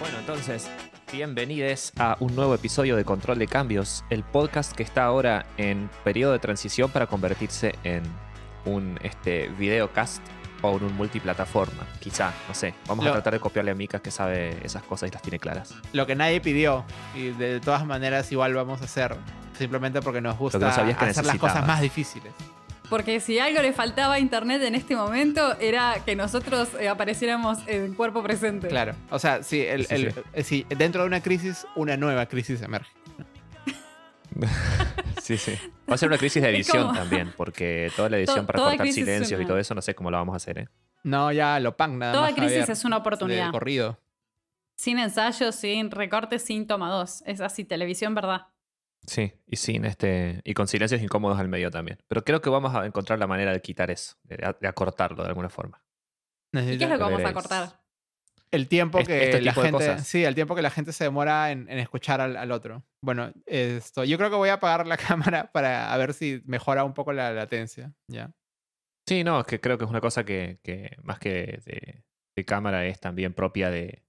Bueno, entonces, bienvenidos a un nuevo episodio de Control de Cambios, el podcast que está ahora en periodo de transición para convertirse en un este, videocast o en un multiplataforma. Quizá, no sé. Vamos a tratar de copiarle a Mika que sabe esas cosas y las tiene claras. Lo que nadie pidió. Y de todas maneras igual vamos a hacer. Simplemente porque nos gusta que no sabías que hacer las cosas más difíciles. Porque si algo le faltaba a Internet en este momento era que nosotros eh, apareciéramos en cuerpo presente. Claro. O sea, sí, el- Sí, el- sí. eh, sí, dentro de una crisis, una nueva crisis emerge. Sí, sí. Va a ser una crisis de edición también, porque toda la edición To- para cortar silencios y todo eso, no sé cómo lo vamos a hacer, ¿eh? No, ya lo pan nada Toda más. crisis Javier, es una de oportunidad. corrido. Sin ensayo, sin recortes, sin toma dos. Es así, televisión, ¿verdad? Sí, y sin este. Y con silencios incómodos al medio también. Pero creo que vamos a encontrar la manera de quitar eso, de, de acortarlo de alguna forma. ¿Y qué es lo que vamos a cortar? el tiempo que este la gente. Sí, el tiempo que la gente se demora en, en escuchar al, al otro. Bueno, esto. Yo creo que voy a apagar la cámara para a ver si mejora un poco la latencia. Ya. Sí, no, es que creo que es una cosa que, que más que de, de cámara es también propia de,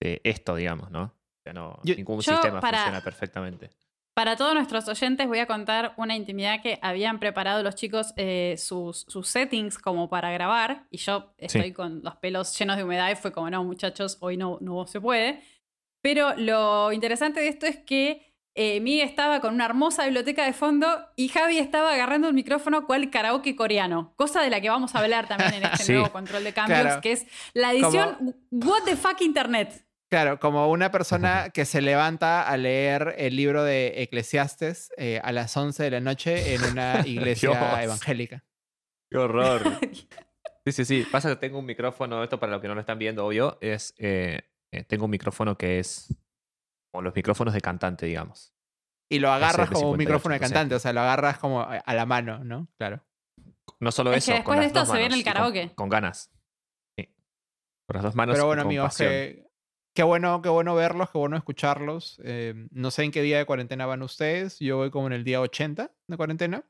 de esto, digamos, ¿no? O sea, no, Yo- ningún yo sistema para- funciona perfectamente. Para todos nuestros oyentes voy a contar una intimidad que habían preparado los chicos eh, sus, sus settings como para grabar y yo estoy Sí. con los pelos llenos de humedad y fue como, no muchachos, hoy no, no se puede. Pero lo interesante de esto es que eh, Miguel estaba con una hermosa biblioteca de fondo y Javi estaba agarrando el micrófono cual karaoke coreano, cosa de la que vamos a hablar también en este Sí. nuevo control de cambios, Claro. que es la edición What the fuck Internet. Claro, como una persona que se levanta a leer el libro de Eclesiastes eh, a las 11 de la noche en una iglesia evangélica. ¡Qué horror! sí, sí, sí. Pasa que tengo un micrófono, esto para los que no lo están viendo, obvio, es. eh, eh, tengo un micrófono que es. Como los micrófonos de cantante, digamos. Y lo agarras como un 58, micrófono de cantante, o sea, lo agarras como a la mano, ¿no? Claro. No solo Es que eso. después con de las esto dos se viene el con- karaoke. Con, ganas. Sí. Con las dos manos. Pero bueno, con amigos, pasión. que, qué bueno, qué bueno verlos, qué bueno escucharlos. Eh, no sé en qué día de cuarentena van ustedes. Yo voy como en el día 80 de cuarentena.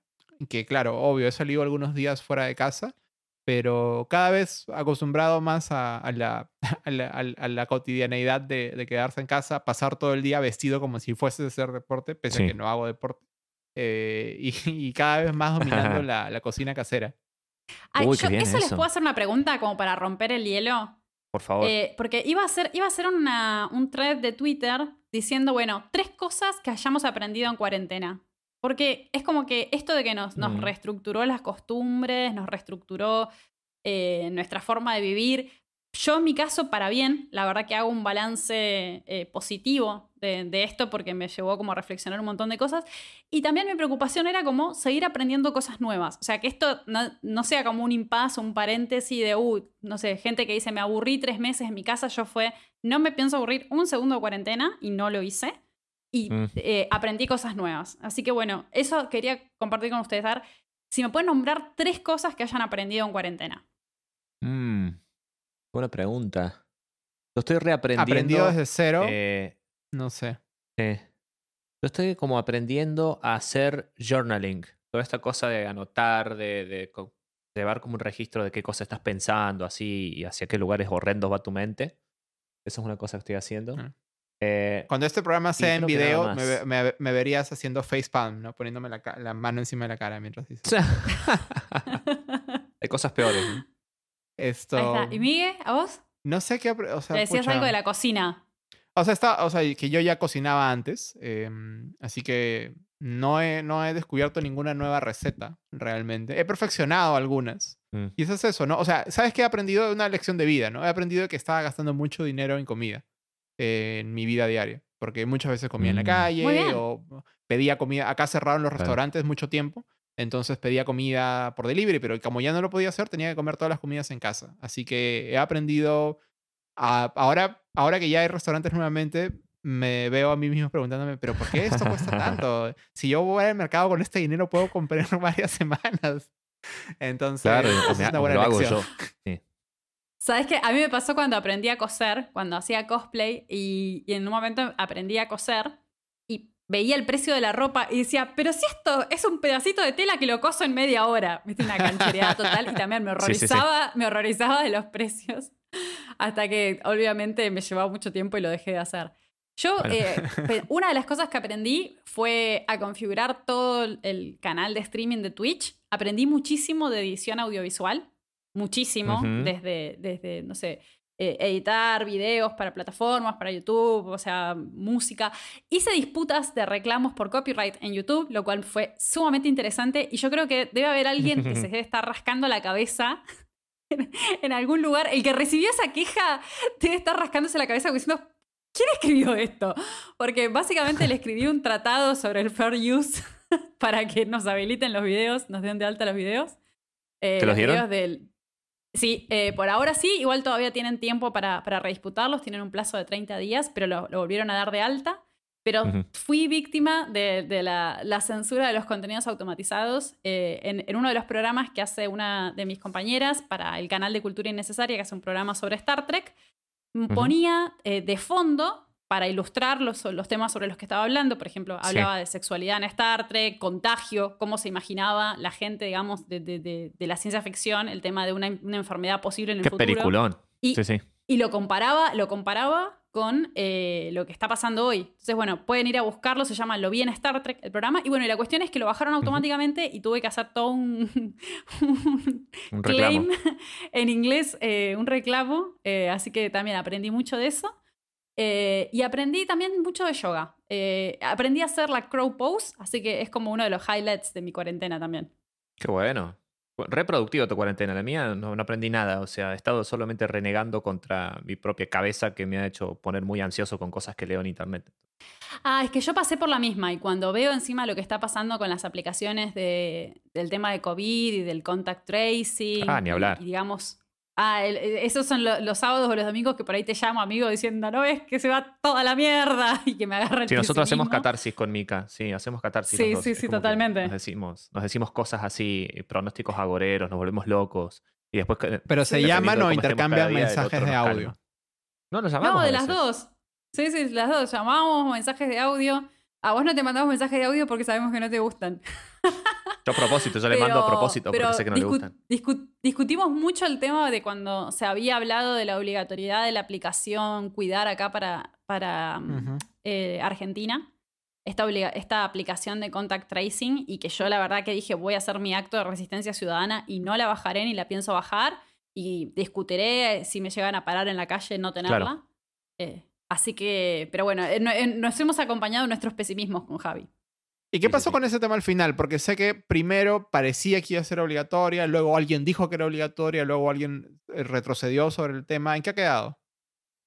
Que claro, obvio, he salido algunos días fuera de casa, pero cada vez acostumbrado más a, a la, a, la, a la- cotidianeidad de, de quedarse en casa, pasar todo el día vestido como si fuese a hacer deporte, pese Sí. a que no hago deporte. Eh, y, y cada vez más dominando la, la cocina casera. Ay, Uy, yo- bien ¿Eso les eso. puedo hacer una pregunta como para romper el hielo? Por favor. Eh, porque iba a hacer, iba a hacer una- un thread de Twitter diciendo, bueno, tres cosas que hayamos aprendido en cuarentena. Porque es como que esto de que nos, nos Mm. reestructuró las costumbres, nos reestructuró eh, nuestra forma de vivir. Yo en mi caso, para bien, la verdad que hago un balance eh, positivo de, de esto porque me llevó como a reflexionar un montón de cosas. Y también mi preocupación era como seguir aprendiendo cosas nuevas. O sea, que esto no, no sea como un impasse, un paréntesis de, uh, no sé, gente que dice, me aburrí tres meses en mi casa. Yo fue, no me pienso aburrir un segundo de cuarentena y no lo hice. Y Mm. eh, aprendí cosas nuevas. Así que bueno, eso quería compartir con ustedes. Ver, si me pueden nombrar tres cosas que hayan aprendido en cuarentena. Mm, buena pregunta. Lo estoy reaprendiendo. Aprendido desde cero, eh, no sé. sí. Yo estoy como aprendiendo a hacer journaling. Toda esta cosa de anotar, de, llevar como un registro de qué cosa estás pensando, así, y hacia qué lugares horrendos va tu mente. Eso es una cosa que estoy haciendo. Ah. Eh, Cuando este programa sea en video, me, ve- me- me verías haciendo facepalm, ¿no? Poniéndome la, la mano encima de la cara mientras dices. Hay cosas peores. ¿no? Esto. Ahí está. ¿Y Miguel, a vos? No sé qué. O sea, Le decías pucha. algo de la cocina. O sea, está, o sea, que yo ya cocinaba antes. em, así que no he, no he descubierto ninguna nueva receta realmente. He perfeccionado algunas. Mm. Y eso es eso, ¿no? O sea, ¿sabes qué he aprendido? Una lección de vida, ¿no? He aprendido que estaba gastando mucho dinero en comida eh, en mi vida diaria. Porque muchas veces comía en la Mm. Calle o pedía comida. Acá cerraron los restaurantes mucho tiempo. Entonces pedía comida por delivery, pero como ya no lo podía hacer, tenía que comer todas las comidas en casa. Así que he aprendido. a- ahora, ahora que ya hay restaurantes nuevamente, me veo a mí mismo preguntándome, ¿pero por qué esto cuesta tanto? Si yo voy al mercado con este dinero, puedo comprar varias semanas. Entonces, Claro, es una buena lo hago yo. Sí. ¿Sabes qué? A mí me pasó cuando aprendí a coser, cuando hacía cosplay y, y en un momento aprendí a coser veía el precio de la ropa y decía, pero si esto es un pedacito de tela que lo coso en media hora. Viste, una canchereada total y también me Sí, sí, sí. horrorizaba, me horrorizaba de los precios. hasta que obviamente me llevaba mucho tiempo y lo dejé de hacer. Yo, Bueno. eh, una de las cosas que aprendí fue a configurar todo el canal de streaming de Twitch. Aprendí muchísimo de edición audiovisual, muchísimo, desde, desde, no sé, eh, editar videos para plataformas, para YouTube, o sea, música. Hice disputas de reclamos por copyright en YouTube, lo cual fue sumamente interesante y yo creo que debe haber alguien que se debe estar rascando la cabeza en, algún lugar. El que recibió esa queja debe estar rascándose la cabeza diciendo, ¿quién escribió esto? Porque básicamente le escribí un tratado sobre el fair use para que nos habiliten los videos, nos den de alta los videos. Eh, ¿Te los dieron? videos del- Sí, eh, por ahora sí, igual todavía tienen tiempo para, para redisputarlos, tienen un plazo de 30 días, pero lo, lo volvieron a dar de alta. Pero fui víctima de, de la, la censura de los contenidos automatizados eh, en, en uno de los programas que hace una de mis compañeras para el canal de Cultura Innecesaria, que es un programa sobre Star Trek. Ponía eh, de fondo para ilustrar los, los temas sobre los que estaba hablando. Por ejemplo, Sí. hablaba de sexualidad en Star Trek, contagio, cómo se imaginaba la gente, digamos, de, de- de- de la ciencia ficción, el tema de una, una enfermedad posible en el Qué futuro. peliculón. Y, Sí, sí. y lo comparaba, lo comparaba con eh, lo que está pasando hoy. Entonces, bueno, pueden ir a buscarlo, se llama Lo vi en Star Trek, el programa. Y bueno, y la cuestión es que lo bajaron automáticamente y tuve que hacer todo un, un Un claim en inglés, eh, un reclamo. eh, así que también aprendí mucho de eso. Eh, y aprendí también mucho de yoga. Eh, aprendí a hacer la crow pose, así que es como uno de los highlights de mi cuarentena también. Qué bueno. Reproductivo tu cuarentena. La mía no, no aprendí nada. O sea, he estado solamente renegando contra mi propia cabeza que me ha hecho poner muy ansioso con cosas que leo en internet. Ah, es que yo pasé por la misma y cuando veo encima lo que está pasando con las aplicaciones de- del tema de COVID y del contact tracing. Ah, ni hablar. Y, digamos, ah, el- esos son lo- los sábados o los domingos que por ahí te llamo amigo diciendo, no ves que se va toda la mierda y que me agarra el Sí, nosotros hacemos catarsis con Mika. Sí, hacemos catarsis. Sí, sí, sí, totalmente. Nos decimos, nos decimos cosas así, pronósticos agoreros, nos volvemos locos. Y después. Pero se llaman o intercambian mensajes de audio. calma. No, nos llamamos. No, de las dos. Sí, sí, las dos. Llamamos, mensajes de audio. A vos no te mandamos mensajes de audio porque sabemos que no te gustan. Yo a propósito, yo le mando a propósito porque pero sé que no le gustan. discu- discutimos mucho el tema de cuando se había hablado de la obligatoriedad de la aplicación Cuidar acá para, para mm, eh, Argentina. Esta, obliga- esta aplicación de contact tracing y que yo la verdad que dije voy a hacer mi acto de resistencia ciudadana y no la bajaré ni la pienso bajar y discutiré si me llegan a parar en la calle no tenerla. Claro. Eh, así que, pero bueno, eh, eh, nos hemos acompañado en nuestros pesimismos con Javi. ¿Y qué pasó sí. con ese tema al final? Porque sé que primero parecía que iba a ser obligatoria, luego alguien dijo que era obligatoria, luego alguien eh, retrocedió sobre el tema. ¿En qué ha quedado?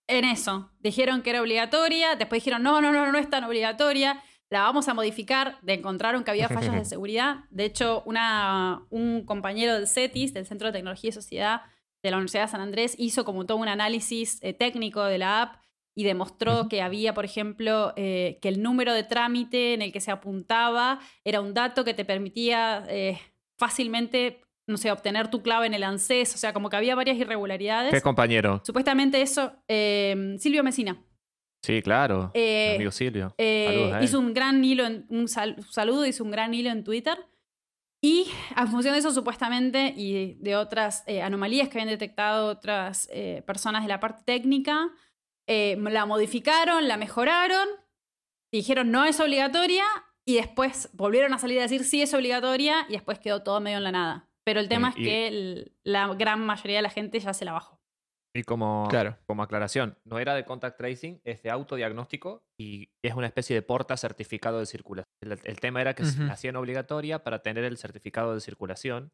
En eso, dijeron que era obligatoria, después dijeron, no, no, no, no es tan obligatoria, la vamos a modificar, de encontraron que había fallas de seguridad. De hecho, una, un compañero del CETIS, del Centro de Tecnología y Sociedad de la Universidad de San Andrés, hizo como todo un análisis eh, técnico de la app y demostró que había, por ejemplo, eh, que el número de trámite en el que se apuntaba era un dato que te permitía eh, fácilmente, no sé, obtener tu clave en el ANSES, o sea, como que había varias irregularidades. ¿Qué compañero? Supuestamente eso, eh, Silvio Mesina. Sí, claro. Mi amigo Silvio. hizo un gran hilo, en, un sal- saludo, hizo un gran hilo en Twitter. Y a función de eso, supuestamente, y de otras anomalías que habían detectado otras personas de la parte técnica, eh, la modificaron, la mejoraron, dijeron no es obligatoria, y después volvieron a salir a decir sí es obligatoria, y después quedó todo medio en la nada. Pero el tema Y- es que el- la gran mayoría de la gente ya se la bajó. Y como, Claro. como aclaración, no era de contact tracing, es de autodiagnóstico y es una especie de porta certificado de circulación. El, el tema era que se Ujú. la hacían obligatoria para tener el certificado de circulación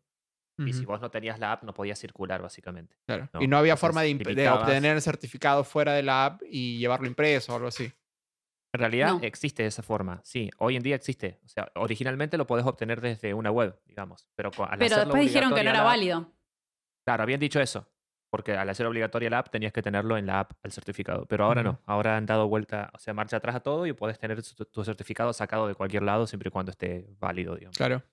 y si vos no tenías la app no podías circular básicamente. claro. no, y no había entonces forma de, obtener el certificado fuera de la app y llevarlo impreso o algo así. En realidad No. existe esa forma, sí, hoy en día existe. O sea, originalmente lo podés obtener desde una web, digamos, pero al Pero después dijeron que no era app- válido. Claro, habían dicho eso. Porque al hacer obligatoria la app tenías que tenerlo en la app, el certificado. Pero ahora no. Ahora han dado vuelta, o sea, marcha atrás a todo y puedes tener tu, tu certificado sacado de cualquier lado siempre y cuando esté válido, digamos. Claro.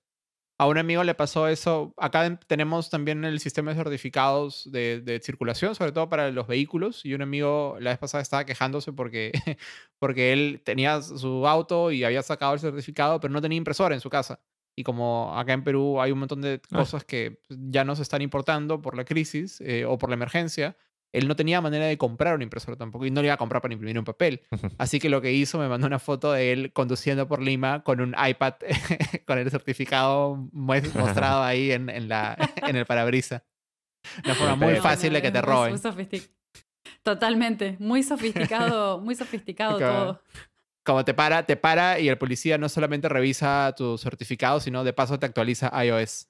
A un amigo le pasó eso. Acá en- tenemos también el sistema de certificados de, de circulación, sobre todo para los vehículos. Y un amigo la vez pasada estaba quejándose porque, porque él tenía su auto y había sacado el certificado, pero no tenía impresora en su casa. Y como acá en Perú hay un montón de Ah. cosas que ya no se están importando por la crisis eh, o por la emergencia, él no tenía manera de comprar una impresora tampoco y no le iba a comprar para imprimir un papel. Así que lo que hizo, me mandó una foto de él conduciendo por Lima con un iPad con el certificado mostrado ahí en, en, la, en el parabrisa. Una forma muy fácil de que te roben. Totalmente, muy sofisticado, muy sofisticado todo. Como te para, te para y el policía no solamente revisa tu certificado, sino de paso te actualiza iOS.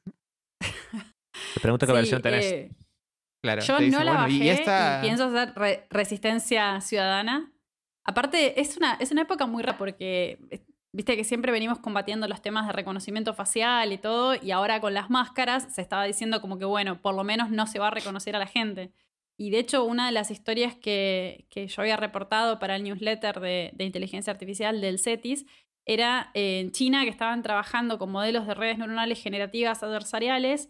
Te pregunta qué versión tenés. Eh, yo no la bajé y, pienso hacer resistencia ciudadana. Aparte, es una, es una época muy rara porque eh, viste que siempre venimos combatiendo los temas de reconocimiento facial y todo, y ahora con las máscaras se estaba diciendo como que, bueno, por lo menos no se va a reconocer a la gente. Y de hecho, una de las historias que, que yo había reportado para el newsletter de, de inteligencia artificial del CETIS era en China que estaban trabajando con modelos de redes neuronales generativas adversariales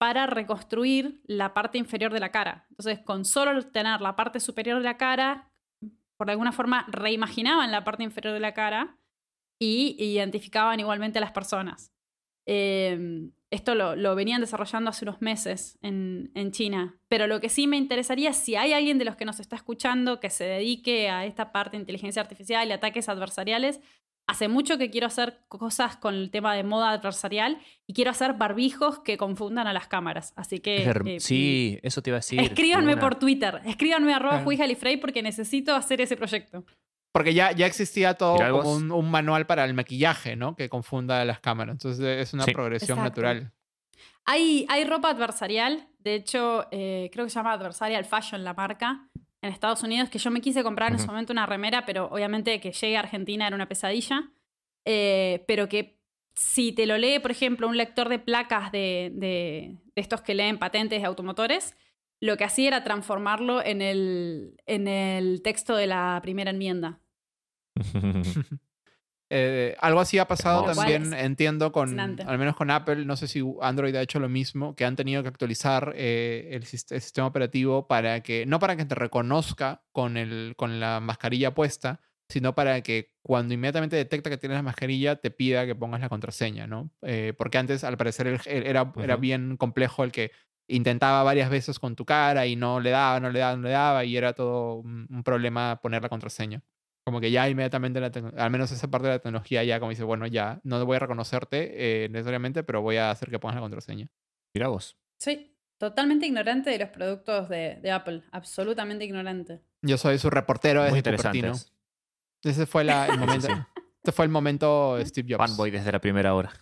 para reconstruir la parte inferior de la cara. Entonces, con solo tener la parte superior de la cara, por alguna forma reimaginaban la parte inferior de la cara y identificaban igualmente a las personas. Em, esto lo, venían desarrollando hace unos meses en, en, China. Pero lo que sí me interesaría, si hay alguien de los que nos está escuchando que se dedique a esta parte de inteligencia artificial y ataques adversariales, Hace mucho que quiero hacer cosas con el tema de moda adversarial y quiero hacer barbijos que confundan a las cámaras. Así que. Eh, sí, eso te iba a decir. Escríbanme por Twitter. Escríbanme arroba Frey porque necesito hacer ese proyecto. Porque ya, ya existía todo como un, manual para el maquillaje, ¿no? Que confunda a las cámaras. Entonces es una progresión natural. Hay, hay ropa adversarial. De hecho, eh, creo que se llama Adversarial Fashion la marca en Estados Unidos, que yo me quise comprar en ese momento una remera, pero obviamente que llegue a Argentina era una pesadilla. Eh, pero que si te lo lee, por ejemplo, un lector de placas de, de, estos que leen patentes de automotores, lo que hacía era transformarlo en el, en el texto de la primera enmienda. Eh, algo así ha pasado también, entiendo, con al menos con Apple, no sé si Android ha hecho lo mismo, que han tenido que actualizar eh, el, sistema operativo para que, no para que te reconozca con, el, con la mascarilla puesta, sino para que cuando inmediatamente detecta que tienes la mascarilla te pida que pongas la contraseña, ¿no? Eh, porque antes, al parecer, era, era bien complejo el que intentaba varias veces con tu cara y no le daba, no le daba, no le daba, y era todo un problema poner la contraseña. Como que ya inmediatamente, al menos esa parte de la tecnología ya como dice, bueno, ya no voy a reconocerte eh, necesariamente, pero voy a hacer que pongas la contraseña. Mira vos. Sí, totalmente ignorante de los productos de, Apple, absolutamente ignorante. Yo soy su reportero desde Cupertino. Ese fue la, el momento. Este fue el momento Steve Jobs. Fanboy desde la primera hora.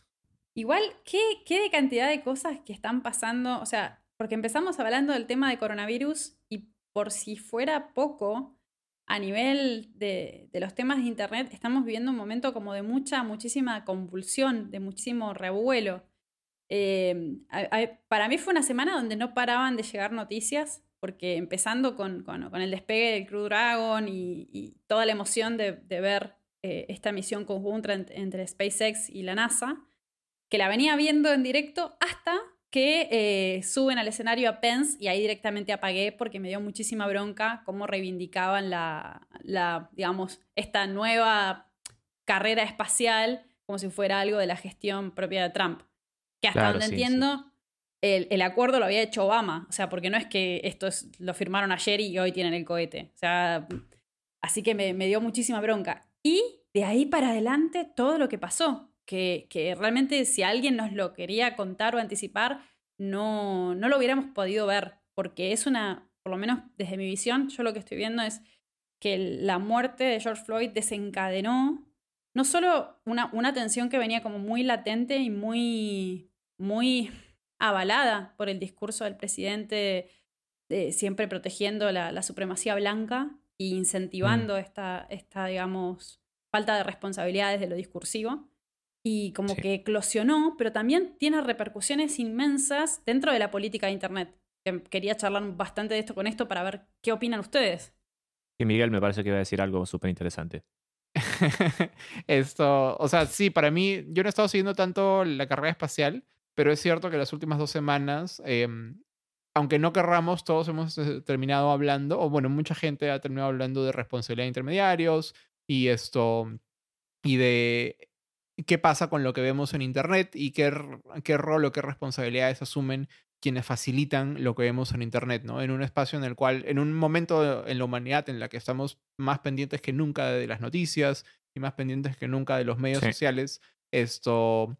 Igual, ¿qué, ¿qué de cantidad de cosas que están pasando? O sea, porque empezamos hablando del tema de coronavirus y por si fuera poco, a nivel de, los temas de Internet estamos viviendo un momento como de mucha, muchísima convulsión, de muchísimo revuelo. Eh, para mí fue una semana donde no paraban de llegar noticias, porque empezando con, el despegue del Crew Dragon y, toda la emoción de, ver eh, esta misión conjunta entre SpaceX y la NASA, que la venía viendo en directo hasta que eh, suben al escenario a Pence y ahí directamente apagué porque me dio muchísima bronca cómo reivindicaban la, la, digamos, esta nueva carrera espacial como si fuera algo de la gestión propia de Trump. Que hasta donde entiendo, El, el, acuerdo lo había hecho Obama, o sea, porque no es que esto lo firmaron ayer y hoy tienen el cohete. O sea, así que me, me dio muchísima bronca. Y de ahí para adelante todo lo que pasó que, realmente si alguien nos lo quería contar o anticipar, no, no lo hubiéramos podido ver, porque es una, por lo menos desde mi visión, yo lo que estoy viendo es que la muerte de George Floyd desencadenó no solo una, una tensión que venía como muy latente y muy, muy avalada por el discurso del presidente, de siempre protegiendo la, supremacía blanca e incentivando mm. esta, esta, digamos, falta de responsabilidad desde lo discursivo, y como que eclosionó, pero también tiene repercusiones inmensas dentro de la política de Internet. Quería charlar bastante de esto con esto para ver qué opinan ustedes. Y Miguel me parece que iba a decir algo súper interesante. esto, o sea, sí, para mí, yo no he estado siguiendo tanto la carrera espacial, pero es cierto que las últimas dos semanas, em, aunque no querramos, todos hemos eh, terminado hablando, o bueno, mucha gente ha terminado hablando de responsabilidad de intermediarios y esto, y de qué pasa con lo que vemos en Internet y qué, qué rol o qué responsabilidades asumen quienes facilitan lo que vemos en Internet, ¿no? En un espacio en el cual, en un momento en la humanidad en la que estamos más pendientes que nunca de las noticias y más pendientes que nunca de los medios Sí. sociales, esto,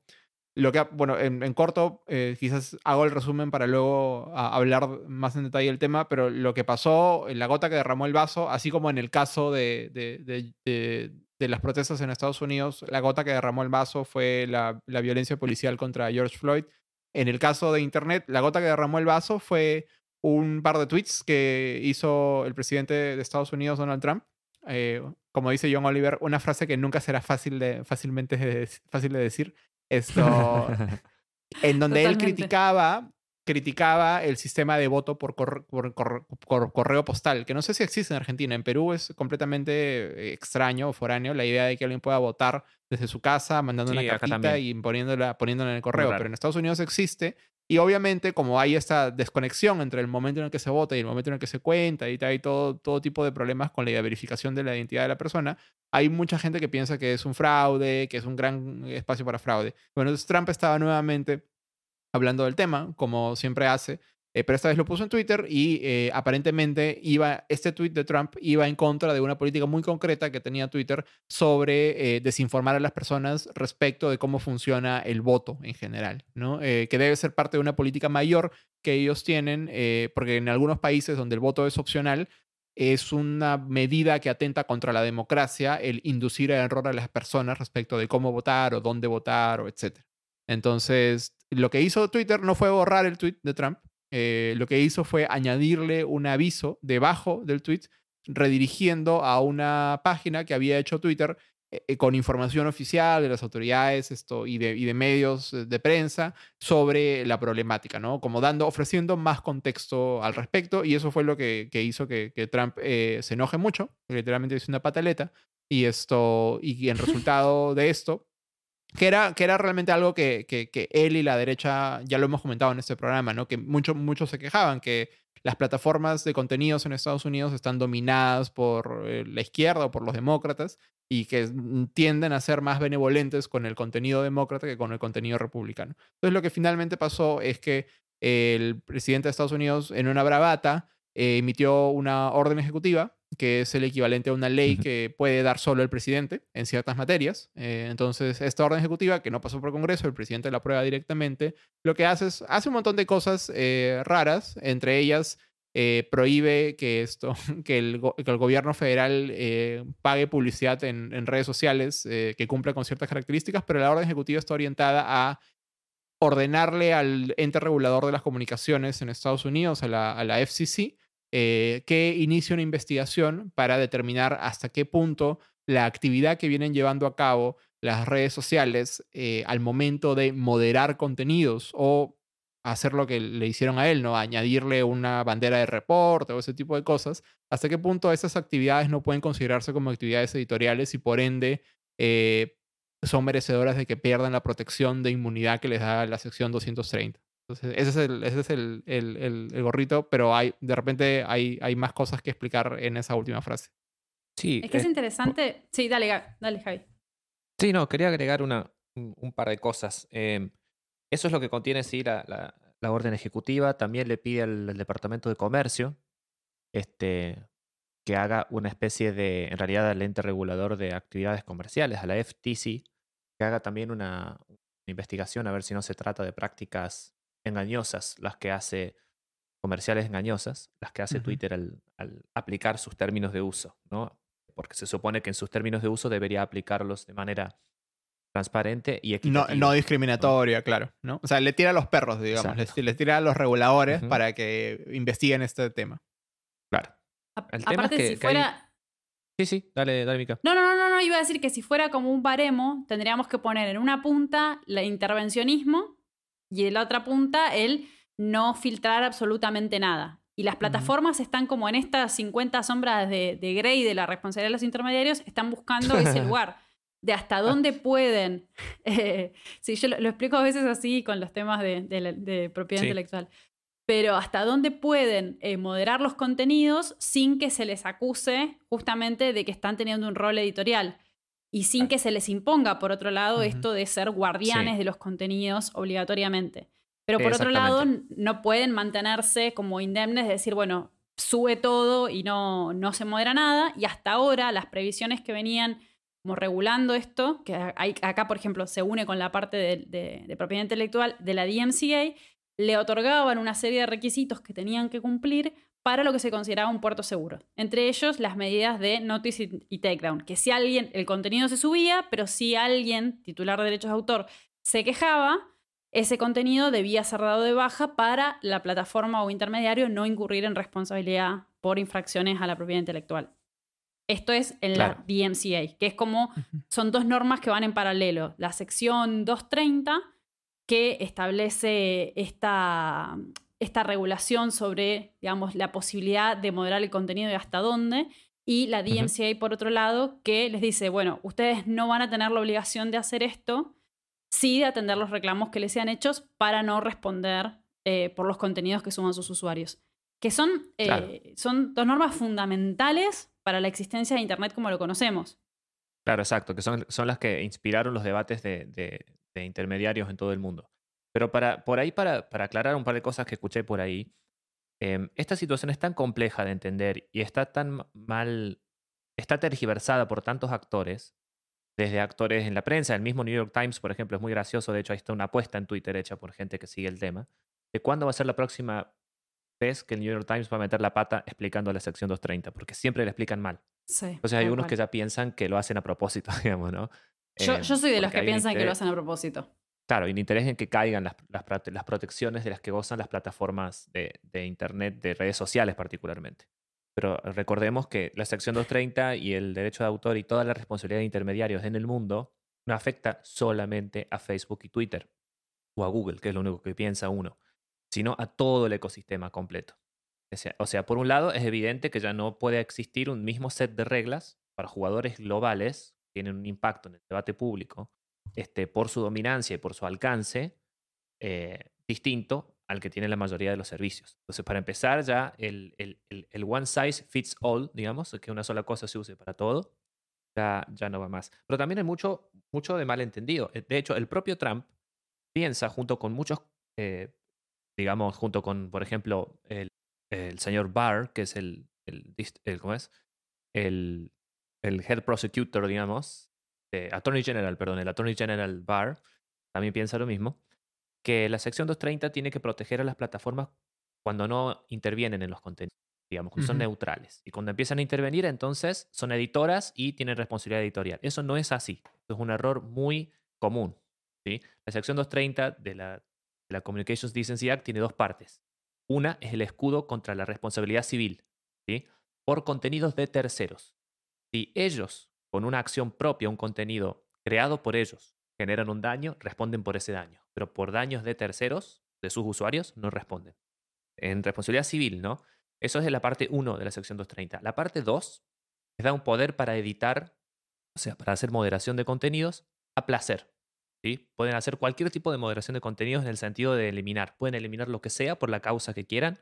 lo que, bueno, en, en corto, eh, quizás hago el resumen para luego a- hablar más en detalle del tema, pero lo que pasó, la gota que derramó el vaso, así como en el caso de, de- de- de- de las protestas en Estados Unidos, la gota que derramó el vaso fue la, la violencia policial contra George Floyd. En el caso de Internet, la gota que derramó el vaso fue un par de tweets que hizo el presidente de Estados Unidos, Donald Trump. Eh, como dice John Oliver, una frase que nunca será fácil de, fácilmente de- fácil de decir. Esto, en donde él criticaba, criticaba el sistema de voto por, corre- por corre- por correo postal, que no sé si existe en Argentina. En Perú es completamente eh, extraño o foráneo la idea de que alguien pueda votar desde su casa, mandando Sí, una cartita y poniéndola, poniéndola en el correo. Pero en Estados Unidos existe. Y obviamente, como hay esta desconexión entre el momento en el que se vota y el momento en el que se cuenta, y hay todo, todo tipo de problemas con la verificación de la identidad de la persona, hay mucha gente que piensa que es un fraude, que es un gran espacio para fraude. Bueno, entonces Trump estaba nuevamente hablando del tema, como siempre hace, eh, pero esta vez lo puso en Twitter y eh, aparentemente iba, este tweet de Trump iba en contra de una política muy concreta que tenía Twitter sobre eh, desinformar a las personas respecto de cómo funciona el voto en general, ¿no? Eh, que debe ser parte de una política mayor que ellos tienen, porque en algunos países donde el voto es opcional, es una medida que atenta contra la democracia el inducir el error a las personas respecto de cómo votar o dónde votar o etc. Entonces, lo que hizo Twitter no fue borrar el tweet de Trump, eh, lo que hizo fue añadirle un aviso debajo del tweet redirigiendo a una página que había hecho Twitter eh, eh, con información oficial de las autoridades esto, y, de, y de medios de prensa sobre la problemática, ¿no? Como dando, ofreciendo más contexto al respecto y eso fue lo que, que hizo que, que Trump eh, se enoje mucho, literalmente hizo una pataleta y esto, y en resultado de esto, que era, que era realmente algo que, que, que él y la derecha, ya lo hemos comentado en este programa, ¿no? Que muchos muchos se quejaban que las plataformas de contenidos en Estados Unidos están dominadas por eh, la izquierda o por los demócratas y que mm, tienden a ser más benevolentes con el contenido demócrata que con el contenido republicano. Entonces lo que finalmente pasó es que el presidente de Estados Unidos en una bravata eh, emitió una orden ejecutiva que es el equivalente a una ley que puede dar solo el presidente en ciertas materias. Eh, entonces, esta orden ejecutiva, que no pasó por Congreso, el presidente la aprueba directamente, lo que hace es, hace un montón de cosas eh, raras, entre ellas eh, prohíbe que, esto, que, el, que el gobierno federal pague publicidad en, en redes sociales que cumpla con ciertas características, pero la orden ejecutiva está orientada a ordenarle al ente regulador de las comunicaciones en Estados Unidos, a la, a la FCC, eh, que inicie una investigación para determinar hasta qué punto la actividad que vienen llevando a cabo las redes sociales eh, al momento de moderar contenidos o hacer lo que le hicieron a él, ¿no? Añadirle una bandera de reporte o ese tipo de cosas, hasta qué punto esas actividades no pueden considerarse como actividades editoriales y por ende eh, son merecedoras de que pierdan la protección de inmunidad que les da la sección 230. Entonces, ese es el, ese es el, el- el- el gorrito, pero hay, de repente hay, hay más cosas que explicar en esa última frase. Sí, Es que es interesante. Sí, dale, dale, Javi. Sí, no, quería agregar una, un, un par de cosas. Eh, eso es lo que contiene, sí, la, la- la orden ejecutiva. También le pide al, al Departamento de Comercio este, que haga una especie de, en realidad, al ente regulador de actividades comerciales, a la FTC, que haga también una investigación a ver si no se trata de prácticas engañosas, las que hace comerciales engañosas, las que hace. Twitter al, al aplicar sus términos de uso, ¿no? Porque se supone que en sus términos de uso debería aplicarlos de manera transparente y No, equitativa. no discriminatoria, claro. ¿no? O sea, le tira a los perros, digamos. Les tira a los reguladores para que investiguen este tema. Claro. A- El tema es aparte, que- si que hay- fuera. Sí, sí, dale, dale, Mica. No, no, no, no, no, iba a decir que si fuera como un baremo, tendríamos que poner en una punta el intervencionismo y en la otra punta el no filtrar absolutamente nada. Y las plataformas están como en estas 50 sombras de, de Grey de la responsabilidad de los intermediarios, están buscando ese lugar de hasta dónde pueden. eh, sí, yo lo, lo explico a veces así con los temas de, de de propiedad Sí. intelectual. Pero hasta dónde pueden eh, moderar los contenidos sin que se les acuse justamente de que están teniendo un rol editorial. Y sin que se les imponga, por otro lado, esto de ser guardianes Sí. de los contenidos obligatoriamente. Pero por otro lado, no pueden mantenerse como indemnes de decir, bueno, sube todo y no, no se modera nada. Y hasta ahora las previsiones que venían como regulando esto, que hay, acá, por ejemplo, se une con la parte de, de- de propiedad intelectual de la DMCA, le otorgaban una serie de requisitos que tenían que cumplir para lo que se consideraba un puerto seguro. Entre ellos, las medidas de notice y- takedown, que si alguien, el contenido se subía, pero si alguien, titular de derechos de autor, se quejaba, ese contenido debía ser dado de baja para la plataforma o intermediario no incurrir en responsabilidad por infracciones a la propiedad intelectual. Esto es en Claro. la DMCA, que es como son dos normas que van en paralelo. La sección 230, que establece esta, esta regulación sobre, digamos, la posibilidad de moderar el contenido y hasta dónde. Y la DMCA, por otro lado, que les dice, bueno, ustedes no van a tener la obligación de hacer esto, sí de atender los reclamos que les sean hechos para no responder eh, por los contenidos que suban sus usuarios. Que son, eh, Claro. son dos normas fundamentales para la existencia de Internet como lo conocemos. Claro, exacto, que son, son las que inspiraron los debates de, de- de intermediarios en todo el mundo. Pero para, por ahí, para, para aclarar un par de cosas que escuché por ahí, em, esta situación es tan compleja de entender y está tan ma- mal, está tergiversada por tantos actores, desde actores en la prensa, el mismo New York Times, por ejemplo, es muy gracioso, de hecho ahí está una apuesta en Twitter hecha por gente que sigue el tema, de cuándo va a ser la próxima vez que el New York Times va a meter la pata explicando la sección 230, porque siempre la explican mal. Sí. Entonces hay unos que ya piensan que lo hacen a propósito, digamos, ¿no? Yo, Em, yo soy de los que piensan que lo hacen a propósito. Claro, el interés en que caigan las, las prote- las protecciones de las que gozan las plataformas de, de Internet, de redes sociales particularmente. Pero recordemos que la sección 230 y el derecho de autor y toda la responsabilidad de intermediarios en el mundo no afecta solamente a Facebook y Twitter o a Google, que es lo único que piensa uno, sino a todo el ecosistema completo. O sea, por un lado, es evidente que ya no puede existir un mismo set de reglas para jugadores globales que tienen un impacto en el debate público este, por su dominancia y por su alcance eh, distinto al que tiene la mayoría de los servicios. Entonces, para empezar, ya el, el- el- el one size fits all, digamos, que una sola cosa se use para todo, ya, ya no va más. Pero también hay mucho, mucho de malentendido. Eh, De hecho, el propio Trump piensa, junto con muchos, eh, digamos, junto con, por ejemplo, el, señor Barr, que es el, el- ¿cómo es? El, el head prosecutor, digamos, eh, Attorney General, perdón, el Attorney General Barr también piensa lo mismo, que la sección 230 tiene que proteger a las plataformas cuando no intervienen en los contenidos, digamos, son neutrales. Y cuando empiezan a intervenir, entonces son editoras y tienen responsabilidad editorial. Eso no es así. Eso es un error muy común. ¿sí? La sección 230 de la, de la Communications Decency Act tiene dos partes. Una es el escudo contra la responsabilidad civil ¿sí? por contenidos de terceros. Si ellos, con una acción propia, un contenido creado por ellos, generan un daño, responden por ese daño. Pero por daños de terceros, de sus usuarios, no responden. En responsabilidad civil, ¿no? Eso es de la parte 1 de la sección 230. La parte 2 les da un poder para editar, o sea, para hacer moderación de contenidos a placer. ¿sí? Pueden hacer cualquier tipo de moderación de contenidos en el sentido de eliminar. Pueden eliminar lo que sea por la causa que quieran,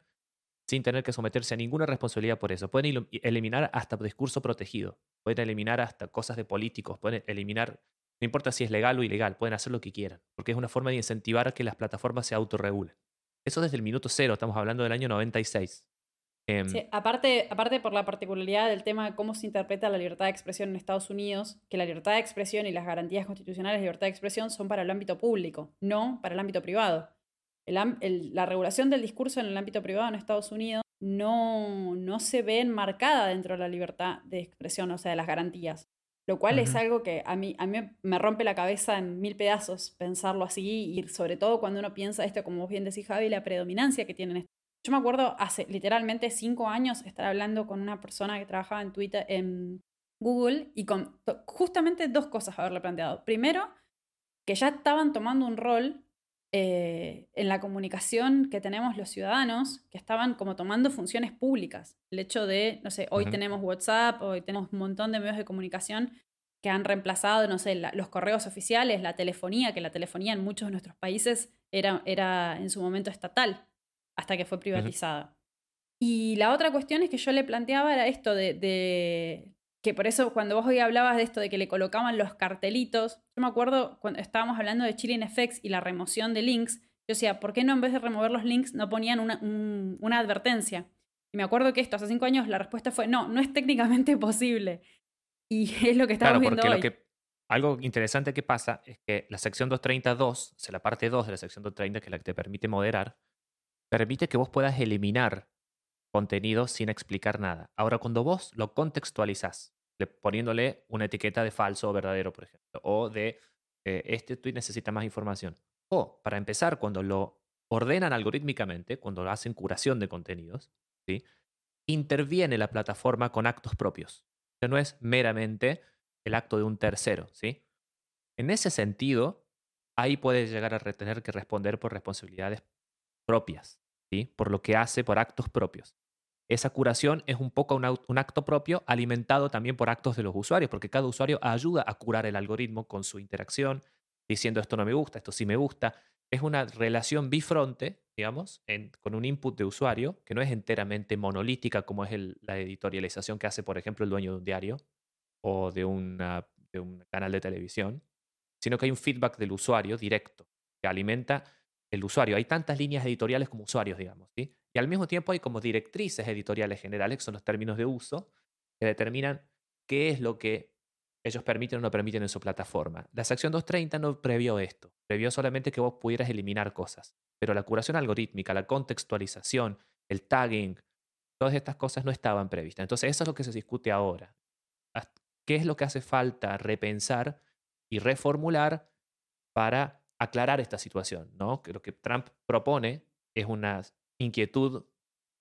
sin tener que someterse a ninguna responsabilidad por eso. Pueden eliminar hasta discurso protegido. Pueden eliminar hasta cosas de políticos. Pueden eliminar, no importa si es legal o ilegal, pueden hacer lo que quieran. Porque es una forma de incentivar que las plataformas se autorregulen. Eso desde el minuto cero, estamos hablando del año 96. Em, Sí, aparte, aparte por la particularidad del tema de cómo se interpreta la libertad de expresión en Estados Unidos, que la libertad de expresión y las garantías constitucionales de libertad de expresión son para el ámbito público, no para el ámbito privado. El el- la regulación del discurso en el ámbito privado en Estados Unidos no, no se ve enmarcada dentro de la libertad de expresión, o sea, de las garantías. Lo cual es Ujú. algo que a mí, a mí me rompe la cabeza en mil pedazos pensarlo así, y sobre todo cuando uno piensa esto, como vos bien decís, Javi, la predominancia que tienen estos yo me acuerdo hace literalmente cinco años estar hablando con una persona que trabajaba en Twitter, en Google, y con justamente dos cosas haberle planteado. Primero, que ya estaban tomando un rol eh, en la comunicación que tenemos los ciudadanos, que estaban como tomando funciones públicas. El hecho de, no sé, hoy tenemos WhatsApp, hoy tenemos un montón de medios de comunicación que han reemplazado, no sé, la- los correos oficiales, la telefonía, que la telefonía en muchos de nuestros países era, era en su momento estatal hasta que fue privatizada. Y la otra cuestión es que yo le planteaba era esto de, de- que por eso cuando vos hoy hablabas de esto de que le colocaban los cartelitos, yo me acuerdo cuando estábamos hablando de Chilling FX y la remoción de links, Yo decía, ¿por qué no en vez de remover los links no ponían una, un- una advertencia? Y me acuerdo que esto, hace cinco años, la respuesta fue, no, no es técnicamente posible. Y es lo que estamos Claro, viendo porque hoy. lo que, algo interesante que pasa es que la sección 232, o sea, la parte 2 de la sección 230, que es la que te permite moderar, permite que vos puedas eliminar contenido sin explicar nada. Ahora, cuando vos lo contextualizás, poniéndole una etiqueta de falso o verdadero, por ejemplo, o de eh, este tweet necesita más información. O, para empezar, cuando lo ordenan algorítmicamente, cuando hacen curación de contenidos, ¿sí? interviene la plataforma con actos propios. Sea, no es meramente el acto de un tercero, ¿sí? En ese sentido, ahí puede llegar a tener que responder por responsabilidades propias, ¿sí? Por lo que hace por actos propios. Esa curación es un poco un, acto propio alimentado también por actos de los usuarios, porque cada usuario ayuda a curar el algoritmo con su interacción, diciendo esto no me gusta, esto sí me gusta. Es una relación bifronte, digamos, con un input de usuario que no es enteramente monolítica como es la editorialización que hace, por ejemplo, el dueño de un diario o de, de un canal de televisión, sino que hay un feedback del usuario directo que alimenta el usuario. Hay tantas líneas editoriales como usuarios, digamos. Y al mismo tiempo hay como directrices editoriales generales, que son los términos de uso, que determinan qué es lo que ellos permiten o no permiten en su plataforma. La sección 230 no previó esto, previó solamente que vos pudieras eliminar cosas, pero la curación algorítmica, la contextualización, el tagging, todas estas cosas no estaban previstas. Entonces eso es lo que se discute ahora. ¿Qué es lo que hace falta repensar y reformular para aclarar esta situación? ¿no? Que lo que Trump propone es una inquietud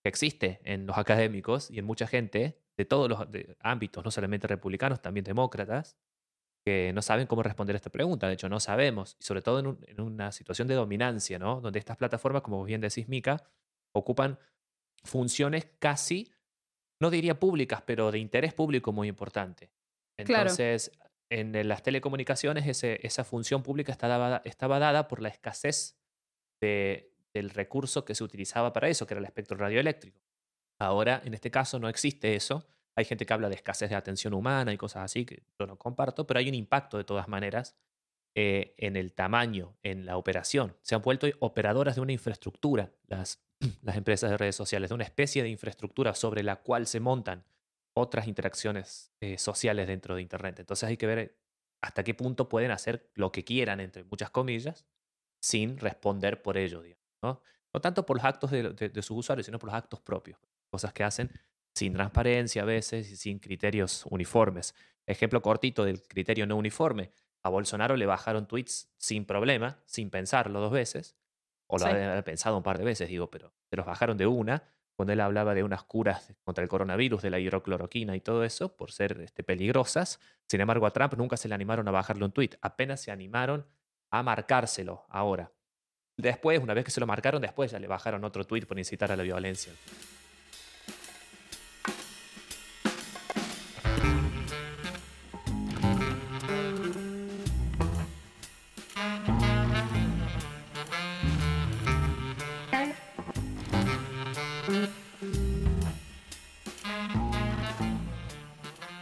que existe en los académicos y en mucha gente de todos los ámbitos, no solamente republicanos, también demócratas, que no saben cómo responder a esta pregunta. De hecho, no sabemos, y sobre todo en, un- en una situación de dominancia, ¿no? donde estas plataformas, como bien decís, Mika, ocupan funciones casi, no diría públicas, pero de interés público muy importante. Claro. En las telecomunicaciones esa función pública estaba, dada- por la escasez de- del recurso que se utilizaba para eso, que era el espectro radioeléctrico. Ahora, en este caso, no existe eso. Hay gente que habla de escasez de atención humana y cosas así, que yo no comparto, pero hay un impacto de todas maneras eh, en el tamaño, en la operación. Se han vuelto operadoras de una infraestructura, las empresas de redes sociales, de una especie de infraestructura sobre la cual se montan otras interacciones eh, sociales dentro de Internet. Entonces hay que ver hasta qué punto pueden hacer lo que quieran, entre muchas comillas, sin responder por ello, digamos, ¿no? No tanto por los actos de, de- de sus usuarios, sino por los actos propios. Cosas que hacen sin transparencia a veces y sin criterios uniformes. Ejemplo cortito del criterio no uniforme. A Bolsonaro le bajaron tweets sin problema, sin pensarlo dos veces. O lo Sí. pensado un par de veces, digo, pero se los bajaron de una cuando él hablaba de unas curas contra el coronavirus, de la hidrocloroquina y todo eso, por ser este, peligrosas. Sin embargo, a Trump nunca se le animaron a bajarle un tweet, apenas se animaron a marcárselo ahora. Después, una vez que se lo marcaron, después ya le bajaron otro tweet por incitar a la violencia.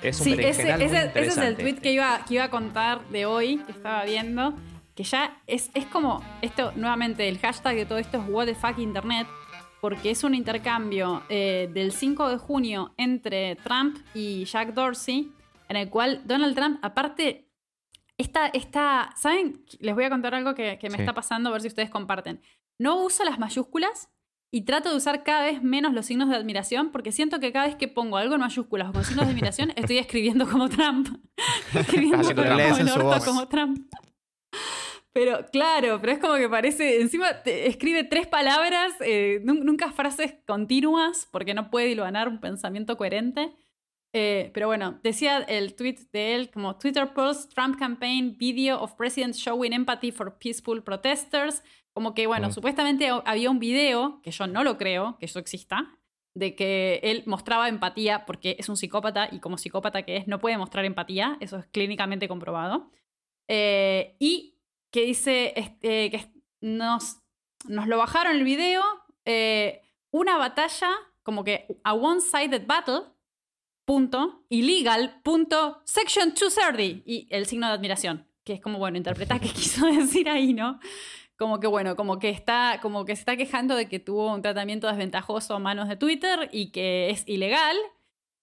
Es un Sí, ese, es el tweet que iba, que iba a contar de hoy, que estaba viendo, que ya es, es como, esto, nuevamente, el hashtag de todo esto es what the fuck internet, porque es un intercambio eh, del 5 de junio entre Trump y Jack Dorsey, en el cual Donald Trump, aparte, está, está ¿saben? Les voy a contar algo que, que me Sí. está pasando, a ver si ustedes comparten. No uso las mayúsculas y trato de usar cada vez menos los signos de admiración porque siento que cada vez que pongo algo en mayúsculas o con signos de admiración estoy escribiendo como Trump. escribiendo como, voz. como Trump. Pero claro, pero es como que parece, encima te- escribe tres palabras, eh, nun- nunca frases continuas porque no puede hilvanar un pensamiento coherente. Eh, pero bueno, decía el tweet de él como Twitter post Trump campaign video of president showing empathy for peaceful protesters. Como que, bueno, Mm. supuestamente ha- había un video, que yo no lo creo, que eso exista, de que él mostraba empatía porque es un psicópata y como psicópata que es no puede mostrar empatía, eso es clínicamente comprobado. Eh, y que dice este, que nos, nos lo bajaron el video, eh, una batalla, como que a one-sided battle, punto, illegal, punto, section 230, y el signo de admiración, que es como, bueno, interpretar qué quiso decir ahí, ¿no? Como que bueno, como que está, como que se está quejando de que tuvo un tratamiento desventajoso a manos de Twitter y que es ilegal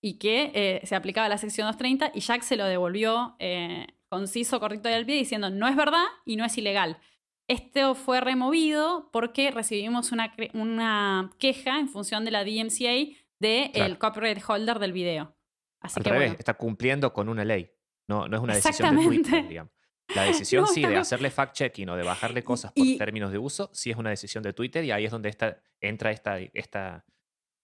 y que eh, se aplicaba la sección 230 y Jack se lo devolvió eh, conciso, correcto y al pie diciendo no es verdad y no es ilegal. Esto fue removido porque recibimos una, una queja en función de la DMCA del Claro. copyright holder del video. Así Al que revés, bueno. está cumpliendo con una ley. No, no es una decisión de Twitter, digamos. La decisión No, sí de hacerle fact-checking o de bajarle cosas por Y- términos de uso, sí es una decisión de Twitter y ahí es donde está, entra esta, esta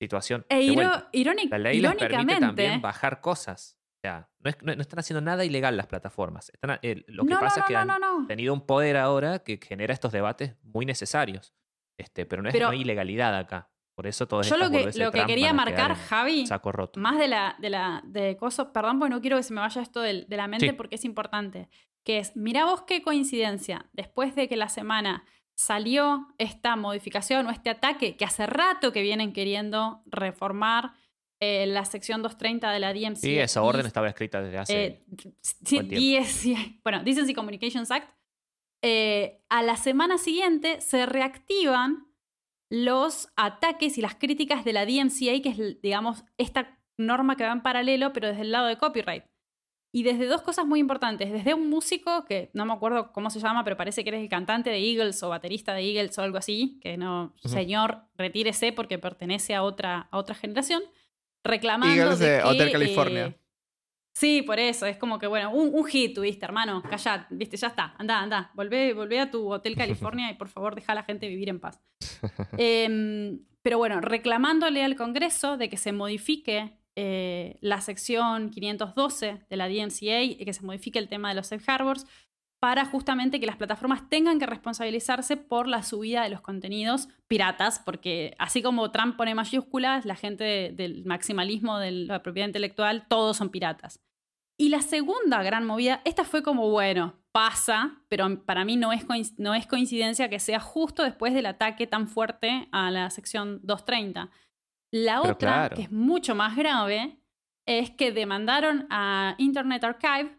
situación. E iro- irónic- la ley les permite también irónicamente, bajar cosas. O sea, no, es- no- no están haciendo nada ilegal las plataformas. Están eh, lo que no, pasa es que han tenido un poder ahora que genera estos debates muy necesarios. Este, pero no, es, Pero- no hay ilegalidad acá. Por eso todo Yo lo que, lo que quería marcar, Javi, saco roto. más de la, de la de coso, perdón, porque no quiero que se me vaya esto de, la mente Sí. porque es importante, que es, mira vos qué coincidencia, después de que la semana salió esta modificación o este ataque que hace rato que vienen queriendo reformar eh, la sección 230 de la DMCA. Sí, esa orden estaba escrita desde hace. eh, sí, bueno, Decency Communications Act, eh, a la semana siguiente se reactivan los ataques y las críticas de la DMCA, que es, digamos, esta norma que va en paralelo, pero desde el lado de copyright. Y desde dos cosas muy importantes. Desde un músico, que no me acuerdo cómo se llama, pero parece que eres el cantante de Eagles o baterista de Eagles o algo así, que no, señor, retírese porque pertenece a otra, a otra generación, reclamando Eagles de que, Hotel California. eh, sí, por eso, es como que, bueno, un, un hit tuviste, hermano, callad, viste, ya está, anda, anda, volvé, volvé a tu Hotel California y por favor deja a la gente vivir en paz. Em, pero bueno, reclamándole al Congreso de que se modifique eh, la sección 512 de la DMCA y que se modifique el tema de los safe harbors para justamente que las plataformas tengan que responsabilizarse por la subida de los contenidos piratas, porque así como Trump pone mayúsculas, la gente de- del maximalismo de la propiedad intelectual, todos son piratas. Y la segunda gran movida, esta fue como, bueno, pasa, pero para mí no es, no es coincidencia que sea justo después del ataque tan fuerte a la sección 230. La Pero otra, claro. que es mucho más grave, es que demandaron a Internet Archive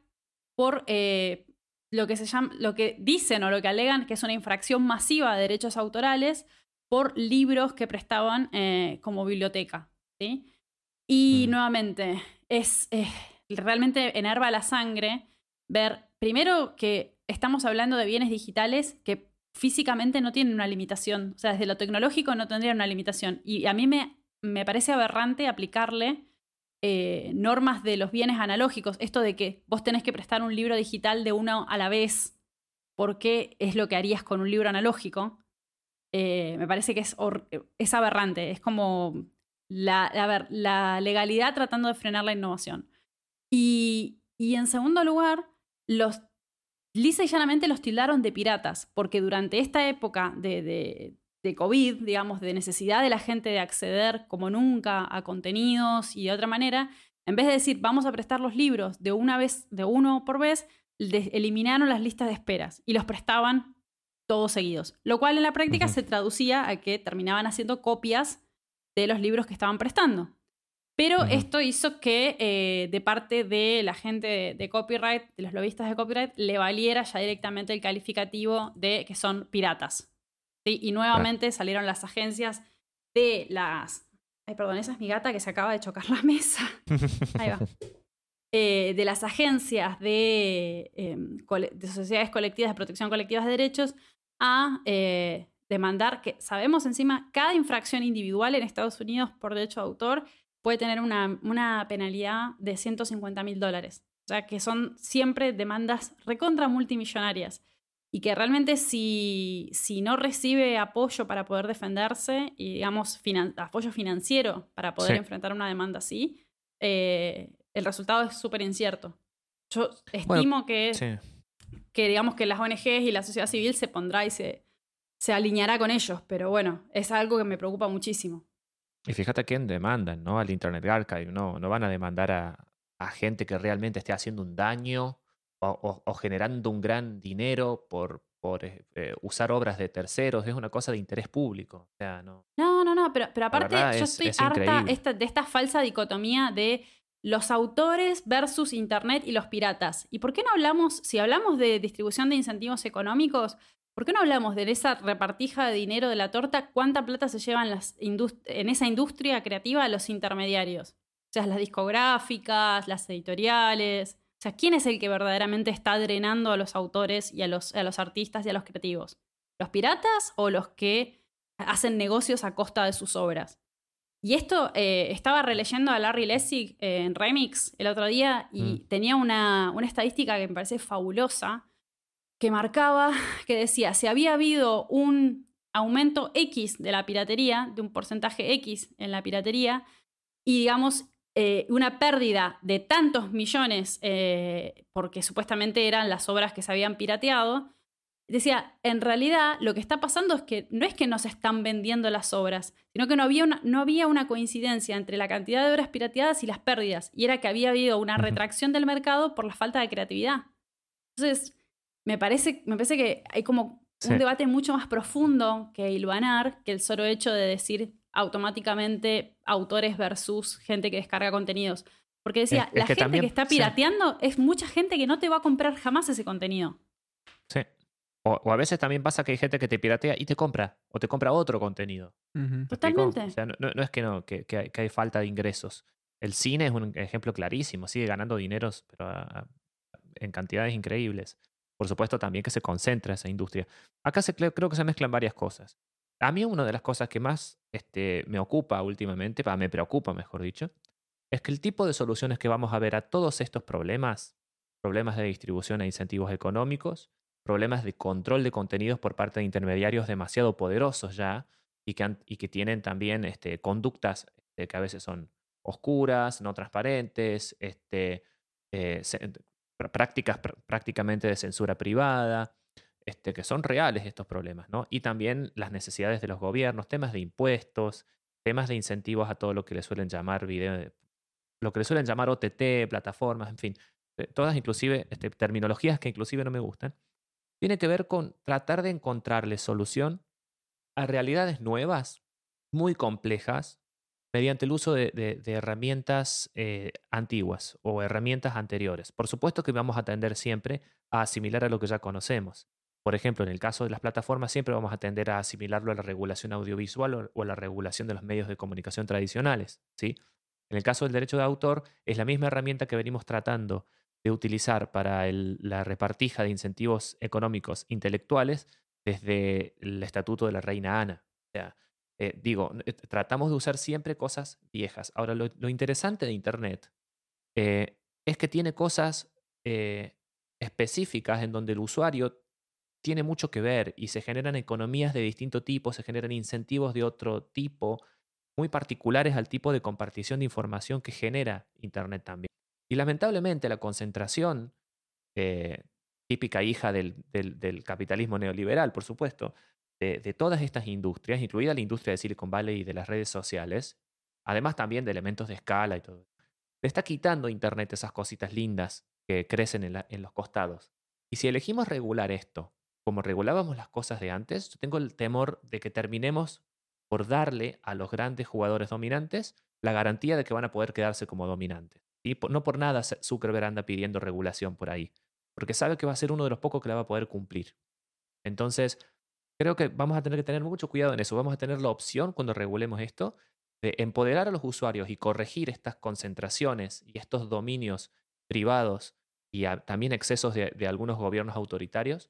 por eh, lo que se llama, lo que dicen o lo que alegan que es una infracción masiva de derechos autorales por libros que prestaban eh, como biblioteca. ¿sí? Y Mm. nuevamente, es eh, realmente enerva la sangre ver, primero, que estamos hablando de bienes digitales que físicamente no tienen una limitación. O sea, desde lo tecnológico no tendrían una limitación. Y a mí me, me parece aberrante aplicarle eh, normas de los bienes analógicos. Esto de que vos tenés que prestar un libro digital de uno a la vez, porque es lo que harías con un libro analógico. eh, me parece que es, aberrante. Es como la, legalidad tratando de frenar la innovación. Y, en segundo lugar, los lisa y llanamente los tildaron de piratas, porque durante esta época de, de COVID, digamos, de necesidad de la gente de acceder como nunca a contenidos y de otra manera, en vez de decir vamos a prestar los libros de una vez, de uno por vez, eliminaron las listas de esperas y los prestaban todos seguidos. Lo cual en la práctica se traducía a que terminaban haciendo copias de los libros que estaban prestando. Pero esto hizo que eh, de parte de la gente de, de copyright, de los lobistas de copyright, le valiera ya directamente el calificativo de que son piratas. ¿Sí? Y nuevamente salieron las agencias de las... Ay, perdón, esa es mi gata que se acaba de chocar la mesa. Ahí va. Eh, de las agencias de, em, de sociedades colectivas de protección colectiva de derechos a eh, demandar que sabemos encima cada infracción individual en Estados Unidos por derecho de autor puede tener una, una penalidad de 150 mil dólares. O sea, que son siempre demandas recontra multimillonarias. Y que realmente si, si no recibe apoyo para poder defenderse y, digamos, finan- apoyo financiero para poder Sí. enfrentar una demanda así, eh, el resultado es súper incierto. Yo estimo que, Sí. que, digamos, que las ONGs y la sociedad civil se pondrá y se, se alineará con ellos, pero bueno, es algo que me preocupa muchísimo. Y fíjate a quién demandan, ¿no? Al Internet Archive. No, no van a demandar a, a gente que realmente esté haciendo un daño o, generando un gran dinero por, por eh, eh, usar obras de terceros. Es una cosa de interés público. O sea, no. No, no, no, pero, pero aparte yo es- estoy es harta esta- de esta falsa dicotomía de los autores versus Internet y los piratas. ¿Y por qué no hablamos, si hablamos de distribución de incentivos económicos, ¿por qué no hablamos de esa repartija de dinero de la torta? ¿Cuánta plata se llevan las en esa industria creativa los intermediarios? O sea, las discográficas, las editoriales. O sea, ¿quién es el que verdaderamente está drenando a los autores y a los, a los artistas y a los creativos? ¿Los piratas o los que hacen negocios a costa de sus obras? Y esto eh, estaba releyendo a Larry Lessig eh, en Remix el otro día y Mm. tenía una, una estadística que me parece fabulosa que marcaba que decía, si había habido un aumento X de la piratería, de un porcentaje X en la piratería, y digamos eh, una pérdida de tantos millones, eh, porque supuestamente eran las obras que se habían pirateado, decía, en realidad lo que está pasando es que no es que no se están vendiendo las obras, sino que no había una, no había una coincidencia entre la cantidad de obras pirateadas y las pérdidas, y era que había habido una retracción del mercado por la falta de creatividad. Entonces, me parece, me parece que hay como un Sí. debate mucho más profundo que hilvanar que el solo hecho de decir automáticamente autores versus gente que descarga contenidos. Porque decía, Es- es la que gente también- que está sí. pirateando es mucha gente que no te va a comprar jamás ese contenido. Sí. O, o a veces también pasa que hay gente que te piratea y te compra, o te compra otro contenido. Totalmente. O sea, no, no- no es que no, que, que hay, que hay falta de ingresos. El cine es un ejemplo clarísimo, sigue ganando dineros, pero a- a- en cantidades increíbles. Por supuesto también que se concentra esa industria. Acá se, creo creo que se mezclan varias cosas. A mí una de las cosas que más este, me ocupa últimamente, me preocupa mejor dicho, es que el tipo de soluciones que vamos a ver a todos estos problemas, problemas de distribución e incentivos económicos, problemas de control de contenidos por parte de intermediarios demasiado poderosos ya y que, tienen también este, conductas este, que a veces son oscuras, no transparentes, eh, prácticas pr- prácticamente de censura privada, este, que son reales estos problemas, ¿no? Y también las necesidades de los gobiernos, temas de impuestos, temas de incentivos a todo lo que le suelen llamar video, lo que le suelen llamar OTT, plataformas, en fin, eh, todas inclusive este, terminologías que inclusive no me gustan, tiene que ver con tratar de encontrarle solución a realidades nuevas, muy complejas, mediante el uso de, de- de herramientas eh, antiguas o herramientas anteriores. Por supuesto que vamos a tender siempre a asimilar a lo que ya conocemos. Por ejemplo, en el caso de las plataformas siempre vamos a tender a asimilarlo a la regulación audiovisual o, a la regulación de los medios de comunicación tradicionales. ¿sí? En el caso del derecho de autor, es la misma herramienta que venimos tratando de utilizar para la repartija de incentivos económicos intelectuales desde el Estatuto de la Reina Ana. O sea, eh, digo, eh, tratamos de usar siempre cosas viejas. Ahora, lo, interesante de Internet eh, es que tiene cosas específicas en donde el usuario tiene mucho que ver y se generan economías de distinto tipo, se generan incentivos de otro tipo, muy particulares al tipo de compartición de información que genera Internet también. Y lamentablemente la concentración, eh, típica hija del, del- capitalismo neoliberal, por supuesto, de, todas estas industrias, incluida la industria de Silicon Valley y de las redes sociales, además también de elementos de escala y todo, le está quitando Internet esas cositas lindas que crecen en los costados. Y si elegimos regular esto, como regulábamos las cosas de antes, yo tengo el temor de que terminemos por darle a los grandes jugadores dominantes la garantía de que van a poder quedarse como dominantes. Por- No por nada Zuckerberg anda pidiendo regulación por ahí, porque sabe que va a ser uno de los pocos que la va a poder cumplir. Entonces, creo que vamos a tener que tener mucho cuidado en eso. Vamos a tener la opción cuando regulemos esto de empoderar a los usuarios y corregir estas concentraciones y estos dominios privados y también excesos de algunos gobiernos autoritarios.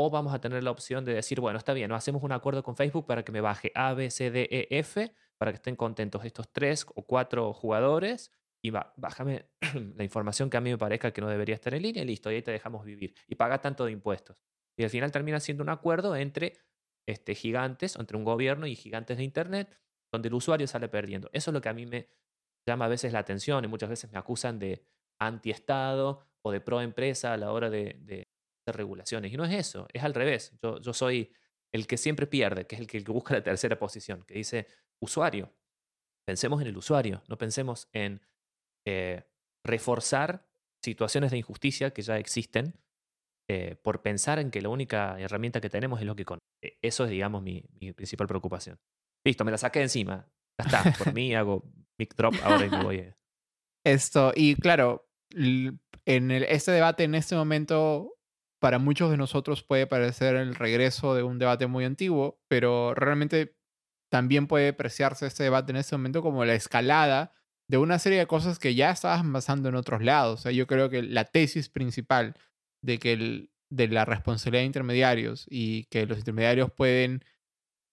O vamos a tener la opción de decir, bueno, está bien, hacemos un acuerdo con Facebook para que me baje A, B, C, D, E, F, para que estén contentos estos tres o cuatro jugadores y va, bájame la información que a mí me parezca que no debería estar en línea y listo, y ahí te dejamos vivir. Y paga tanto de impuestos. Y al final termina siendo un acuerdo entre este, gigantes, entre un gobierno y gigantes de Internet, donde el usuario sale perdiendo. Eso es lo que a mí me llama a veces la atención y muchas veces me acusan de anti-Estado o de pro-empresa a la hora de regulaciones. Y no es eso, es al revés. Yo, yo soy el que siempre pierde, que es el que busca la tercera posición, que dice usuario. Pensemos en el usuario, no pensemos en eh, reforzar situaciones de injusticia que ya existen eh, por pensar en que la única herramienta que tenemos es lo que conocemos. Eso es, digamos, mi, principal preocupación. Listo, me la saqué de encima. Ya está, por mí hago mic drop ahora y me voy. Esto, y claro, en el- este debate en este momento para muchos de nosotros puede parecer el regreso de un debate muy antiguo, pero realmente también puede apreciarse este debate en este momento como la escalada de una serie de cosas que ya estaban pasando en otros lados. O sea, yo creo que la tesis principal de que el, de la responsabilidad de intermediarios y que los intermediarios pueden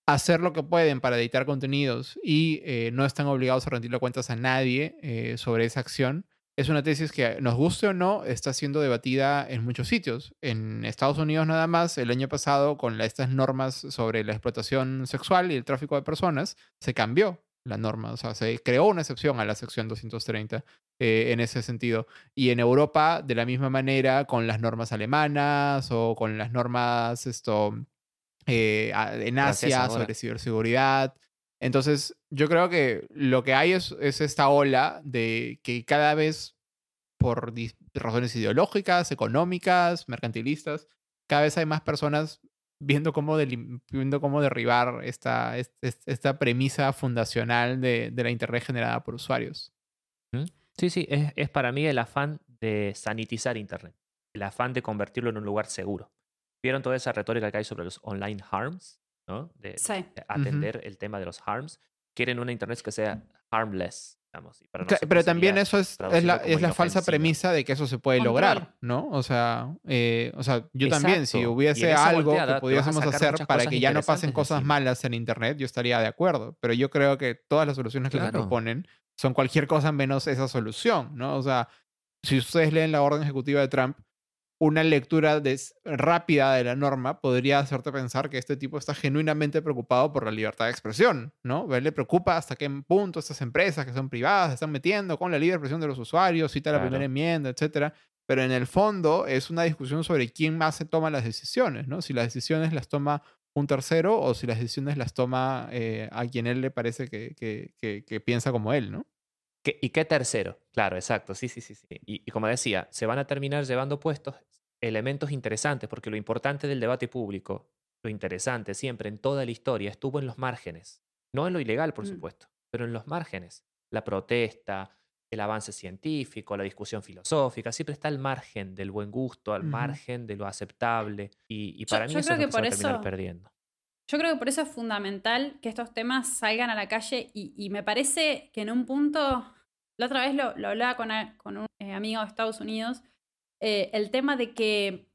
hacer lo que pueden para editar contenidos y eh, no están obligados a rendirle cuentas a nadie eh, sobre esa acción, es una tesis que, nos guste o no, está siendo debatida en muchos sitios. En Estados Unidos nada más, el año pasado, con estas normas sobre la explotación sexual y el tráfico de personas, se cambió la norma, o sea, se creó una excepción a la sección 230 eh, en ese sentido. Y en Europa, de la misma manera, con las normas alemanas o con las normas esto, eh, en Asia sobre ciberseguridad. Entonces, yo creo que lo que hay es, es esta ola de que cada vez, por razones ideológicas, económicas, mercantilistas, cada vez hay más personas viendo cómo, cómo derribar esta, premisa fundacional de, la Internet generada por usuarios. Sí, sí, es, para mí el afán de sanitizar Internet, el afán de convertirlo en un lugar seguro. ¿Vieron toda esa retórica que hay sobre los online harms? ¿No? De, atender el tema de los harms. Quieren una Internet que sea harmless pero también eso es, es la, es la falsa premisa de que eso se puede lograr, ¿no? O sea, eh, o sea yo también, si hubiese algo que pudiésemos hacer para que ya no pasen cosas malas en Internet, yo estaría de acuerdo. Pero yo creo que todas las soluciones que se proponen son cualquier cosa menos esa solución, ¿no? O sea, si ustedes leen la orden ejecutiva de Trump, una lectura rápida de la norma podría hacerte pensar que este tipo está genuinamente preocupado por la libertad de expresión, ¿no? Le preocupa hasta qué punto estas empresas que son privadas se están metiendo con la libre expresión de los usuarios, cita la primera enmienda, etcétera. Pero en el fondo es una discusión sobre quién más se toma las decisiones, ¿no? Si las decisiones las toma un tercero o si las decisiones las toma eh, a quien él le parece que, que, piensa como él, ¿no? ¿Y qué tercero? Claro, exacto, sí, sí, sí. sí. Y, como decía, se van a terminar llevando puestos elementos interesantes, porque lo importante del debate público, lo interesante siempre en toda la historia, estuvo en los márgenes. No en lo ilegal, por mm. supuesto, pero en los márgenes. La protesta, el avance científico, la discusión filosófica, siempre está al margen del buen gusto, al margen de lo aceptable. Y, para mí eso es lo que, se va a terminar perdiendo. Yo creo que por eso es fundamental que estos temas salgan a la calle y, me parece que en un punto, la otra vez lo, hablaba con, con un eh, amigo de Estados Unidos, eh, el tema de que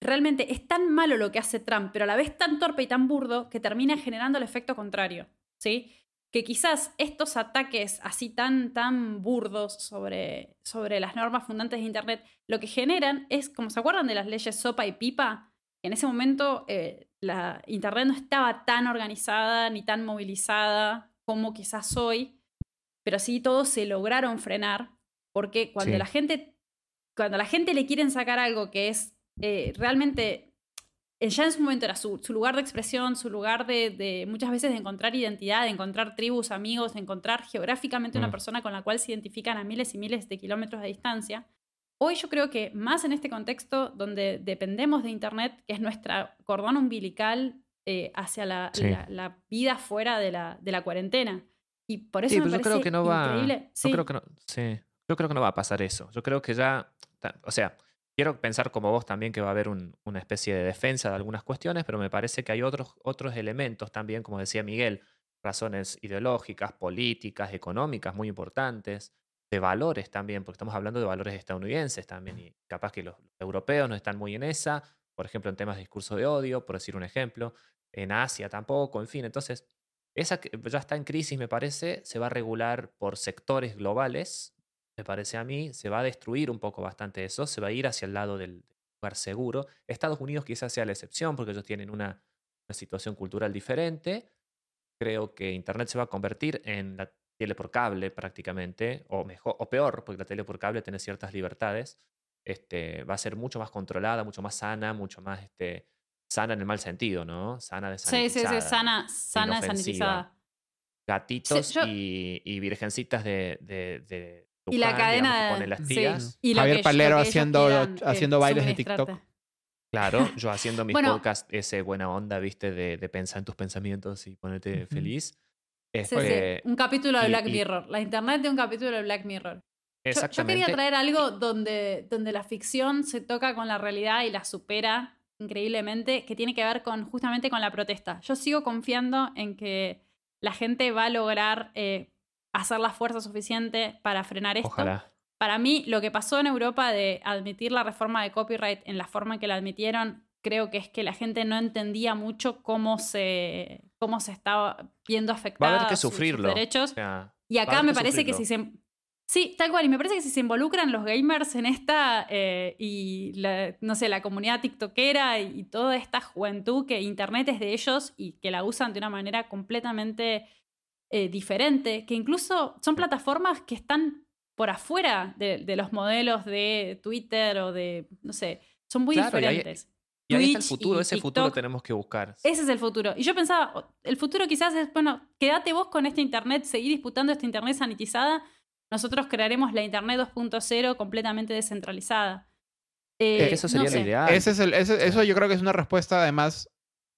realmente es tan malo lo que hace Trump, pero a la vez tan torpe y tan burdo que termina generando el efecto contrario, ¿sí? Que quizás estos ataques así tan, tan burdos sobre, sobre las normas fundantes de Internet, lo que generan es, como se acuerdan de las leyes sopa y pipa, en ese momento eh, la Internet no estaba tan organizada ni tan movilizada como quizás hoy, pero sí todos se lograron frenar, porque cuando la gente, cuando la gente le quieren sacar algo que es eh, realmente, eh, ya en su momento era su, lugar de expresión, su lugar de, muchas veces de encontrar identidad, de encontrar tribus, amigos, de encontrar geográficamente una mm. persona con la cual se identifican a miles y miles de kilómetros de distancia, Hoy yo creo que más en este contexto donde dependemos de Internet, que es nuestra cordón umbilical eh, hacia la, vida fuera de la, de la cuarentena. Y por eso me parece creo que no increíble. Va, yo, creo que no, sí, yo creo que no va a pasar eso. Yo creo que ya, o sea, quiero pensar como vos también que va a haber una especie de defensa de algunas cuestiones, pero me parece que hay otros, otros elementos también, como decía Miguel, razones ideológicas, políticas, económicas muy importantes, de valores también, porque estamos hablando de valores estadounidenses también, y capaz que los, europeos no están muy en esa, por ejemplo, en temas de discurso de odio, por decir un ejemplo, en Asia tampoco, en fin, entonces, esa que ya está en crisis, me parece, se va a regular por sectores globales, me parece a mí, se va a destruir un poco bastante eso, se va a ir hacia el lado del lugar seguro. Estados Unidos quizás sea la excepción, porque ellos tienen una, una situación cultural diferente. Creo que Internet se va a convertir en la tele por cable prácticamente, o mejor, o peor, porque la tele por cable tiene ciertas libertades, este, va a ser mucho más controlada, mucho más sana, mucho más este, sana en el mal sentido, ¿no? Sana de Sí, sí, sí, sana, sana sanitizada. Gatitos y, virgencitas de, de, y la cadena de las tías. Y Javier Palero haciendo, haciendo bailes de TikTok. Claro, yo haciendo mi podcast ese buena onda, viste, de, de, pensar en tus pensamientos y ponerte feliz. Este, un capítulo de Black Mirror. La internet de un capítulo de Black Mirror. Yo, yo Exactamente. quería traer algo donde, donde la ficción se toca con la realidad y la supera increíblemente, que tiene que ver con justamente con la protesta. Yo sigo confiando en que la gente va a lograr eh, hacer la fuerza suficiente para frenar esto. Ojalá. Para mí, lo que pasó en Europa de admitir la reforma de copyright en la forma en que la admitieron, creo que es que la gente no entendía mucho cómo se, cómo se estaba viendo Va a afectada haber que sus- sus sufrirlo. derechos. O sea, Y acá me que parece que si sufrirlo. se... Sí, tal cual. Y me parece que si se involucran los gamers en esta eh, y, la- no sé, la comunidad tiktokera y, y toda esta juventud que Internet es de ellos y que la usan de una manera completamente eh, diferente, que incluso son plataformas que están por afuera de, de los modelos de Twitter o de, no sé, son muy Claro, y ahí- diferentes. Y ahí está el futuro, ese futuro tenemos que buscar. Ese es el futuro. Y yo pensaba, el futuro quizás es, bueno, quédate vos con este Internet, seguí disputando esta Internet sanitizada. Nosotros crearemos la Internet 2.0 completamente descentralizada. Eh, Es que eso sería no lo sé. ideal. Ese es el, ese- eso yo creo que es una respuesta además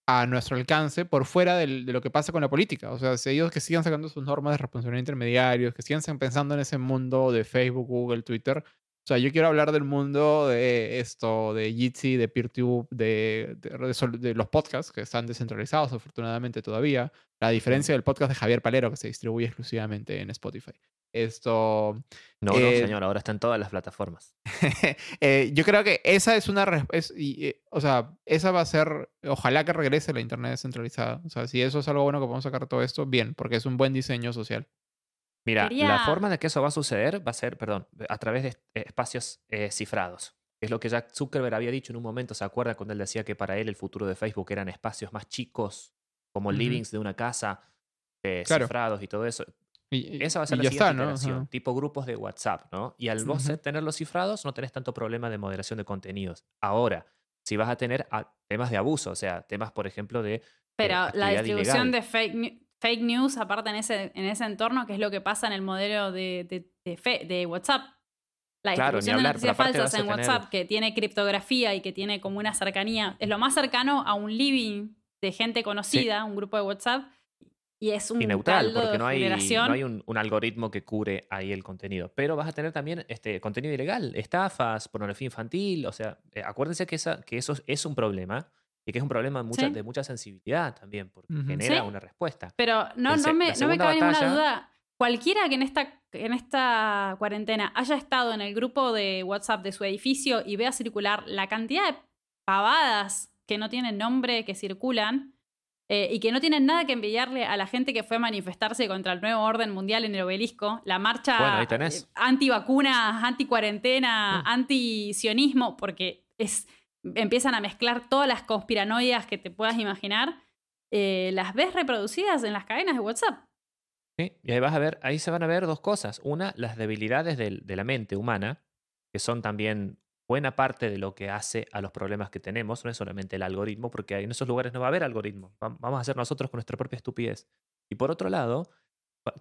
a nuestro alcance por fuera de lo que pasa con la política. O sea, si ellos que sigan sacando sus normas de responsabilidad intermediarios, que sigan pensando en ese mundo de Facebook, Google, Twitter. O sea, yo quiero hablar del mundo de esto, de Jitsi, de PeerTube, de, los podcasts que están descentralizados afortunadamente todavía. La diferencia del podcast de Javier Palero que se distribuye exclusivamente en Spotify. Esto, No, no, eh, señor, ahora está en todas las plataformas. Eh, yo creo que esa es una. es- y, eh, o sea, esa va a ser. Ojalá que regrese la Internet descentralizada. O sea, si eso es algo bueno que podemos sacar todo esto, bien, porque es un buen diseño social. Mira, Quería- la forma de que eso va a suceder va a ser, perdón, a través de eh, espacios eh, cifrados. Es lo que Jack Zuckerberg había dicho en un momento, ¿se acuerda? Cuando él decía que para él el futuro de Facebook eran espacios más chicos, como livings de una casa, eh, Claro. cifrados y todo eso. Y, Esa va a ser la siguiente está, ¿no? iteración, Ajá. tipo grupos de WhatsApp, ¿no? Y al vos tenerlos cifrados, no tenés tanto problema de moderación de contenidos. Ahora, si vas a tener a- temas de abuso, o sea, temas, por ejemplo, de Pero la distribución ilegal. de fake, nu- fake news, aparte en ese, en ese entorno, que es lo que pasa en el modelo de, de, de fe- de WhatsApp. La Claro, distribución hablar, de noticias falsas en tener- WhatsApp, que tiene criptografía y que tiene como una cercanía, es lo más cercano a un living de gente conocida, un grupo de WhatsApp, y es un y neutral, porque no hay, no hay un, un algoritmo que cure ahí el contenido. Pero vas a tener también este contenido ilegal, estafas, pornografía infantil. O sea, eh, acuérdense que, esa, que eso es un problema y que es un problema de mucha, Sí. de mucha sensibilidad también, porque genera Sí. una respuesta. Pero no, no me, no me cabe ninguna batalla- duda. Cualquiera que en esta, en esta cuarentena haya estado en el grupo de WhatsApp de su edificio y vea circular la cantidad de pavadas que no tienen nombre que circulan eh, y que no tienen nada que envidiarle a la gente que fue a manifestarse contra el nuevo orden mundial en el obelisco, la marcha Bueno, eh, anti-vacunas, anti-cuarentena, Mm. anti-sionismo, porque es, empiezan a mezclar todas las conspiranoias que te puedas imaginar eh, las ves reproducidas en las cadenas de WhatsApp. ¿sí? Y ahí, vas a ver, ahí se van a ver dos cosas. Una, las debilidades del- de la mente humana, que son también buena parte de lo que hace a los problemas que tenemos, no es solamente el algoritmo, porque en esos lugares no va a haber algoritmo, va- vamos a hacer nosotros con nuestra propia estupidez. Y por otro lado,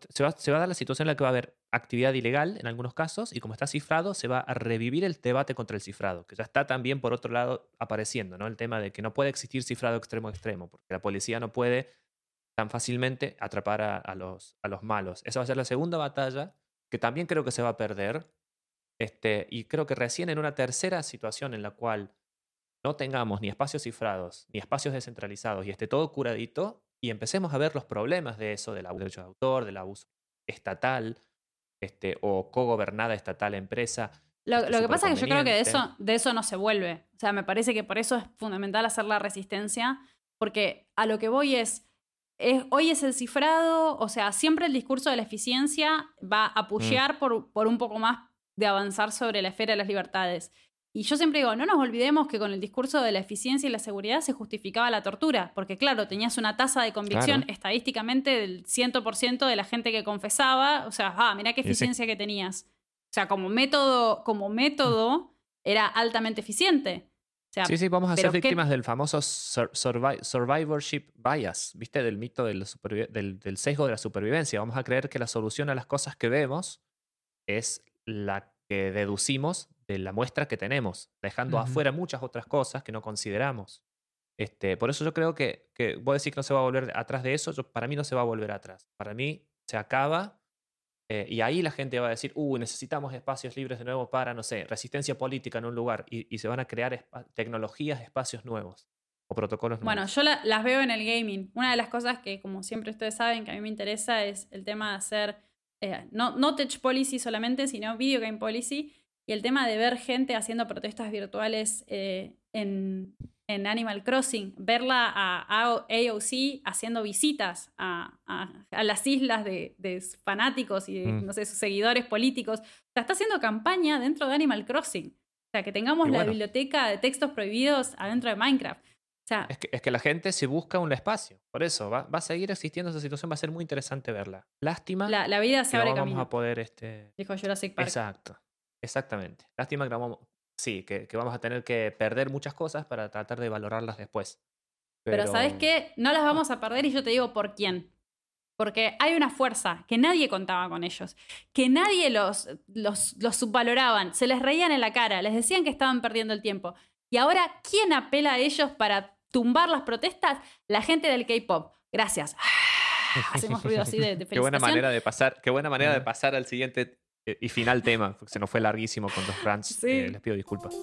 se va, a dar la situación en la que va a haber actividad ilegal en algunos casos, y como está cifrado, se va a revivir el debate contra el cifrado, que ya está también por otro lado apareciendo, ¿no? El tema de que no puede existir cifrado extremo a extremo, porque la policía no puede tan fácilmente atrapar a, a los, a los malos. Esa va a ser la segunda batalla, que también creo que se va a perder. Este, y creo que recién en una tercera situación en la cual no tengamos ni espacios cifrados, ni espacios descentralizados, y esté todo curadito, y empecemos a ver los problemas de eso, del abuso de autor, del abuso estatal, este, o cogobernada estatal empresa. Lo, Esto lo que pasa es que yo creo que de eso, de eso no se vuelve. O sea, me parece que por eso es fundamental hacer la resistencia, porque a lo que voy es, es hoy es el cifrado, o sea, siempre el discurso de la eficiencia va a pushear por, por un poco más de avanzar sobre la esfera de las libertades. Y yo siempre digo, no nos olvidemos que con el discurso de la eficiencia y la seguridad se justificaba la tortura, porque claro, tenías una tasa de convicción Claro. estadísticamente del 100% de la gente que confesaba, o sea, ah, mirá qué eficiencia que tenías. O sea, como método, como método era altamente eficiente. O sea, Sí, sí, vamos a ser víctimas del famoso sur- survi- survivorship bias, ¿viste? Del mito del, del sesgo de la supervivencia. Vamos a creer que la solución a las cosas que vemos es la que deducimos de la muestra que tenemos, dejando Ujú. afuera muchas otras cosas que no consideramos. Este, por eso yo creo que, que vos decís que no se va a volver atrás de eso, yo- para mí no se va a volver atrás. Para mí se acaba Eh, y ahí la gente va a decir, uh, necesitamos espacios libres de nuevo para, no sé, resistencia política en un lugar. Y, y se van a crear espa- tecnologías, espacios nuevos o protocolos nuevos. Bueno, yo la- las veo en el gaming. Una de las cosas que, como siempre ustedes saben, que a mí me interesa es el tema de hacer, eh, no, no touch policy solamente, sino video game policy. Y el tema de ver gente haciendo protestas virtuales eh, en, en Animal Crossing. Verla a, AOC haciendo visitas a, a- a las islas de, de fanáticos y de, Mm. no sé, sus seguidores políticos. O sea, está haciendo campaña dentro de Animal Crossing. O sea, que tengamos Y la bueno. biblioteca de textos prohibidos adentro de Minecraft. O sea, Es que, es que la gente se busca un espacio. Por eso, va, va a seguir existiendo esa situación, va a ser muy interesante verla. Lástima La, la vida que se no abre vamos camino, a poder... Este... dijo Jurassic Park. Exacto, exactamente. Lástima que vamos... Sí, que, que vamos a tener que perder muchas cosas para tratar de valorarlas después. Pero, ¿sabes qué? No las vamos a perder y yo te digo por quién. Porque hay una fuerza que nadie contaba con ellos, que nadie los, los, los subvaloraban, se les reían en la cara, les decían que estaban perdiendo el tiempo. Y ahora, ¿quién apela a ellos para tumbar las protestas? La gente del K-pop. Gracias. Hacemos ruido así de, de Qué buena manera de pasar, qué buena manera de Mm. pasar al siguiente y final tema, porque se nos fue larguísimo con los rants. Sí. eh, les pido disculpas.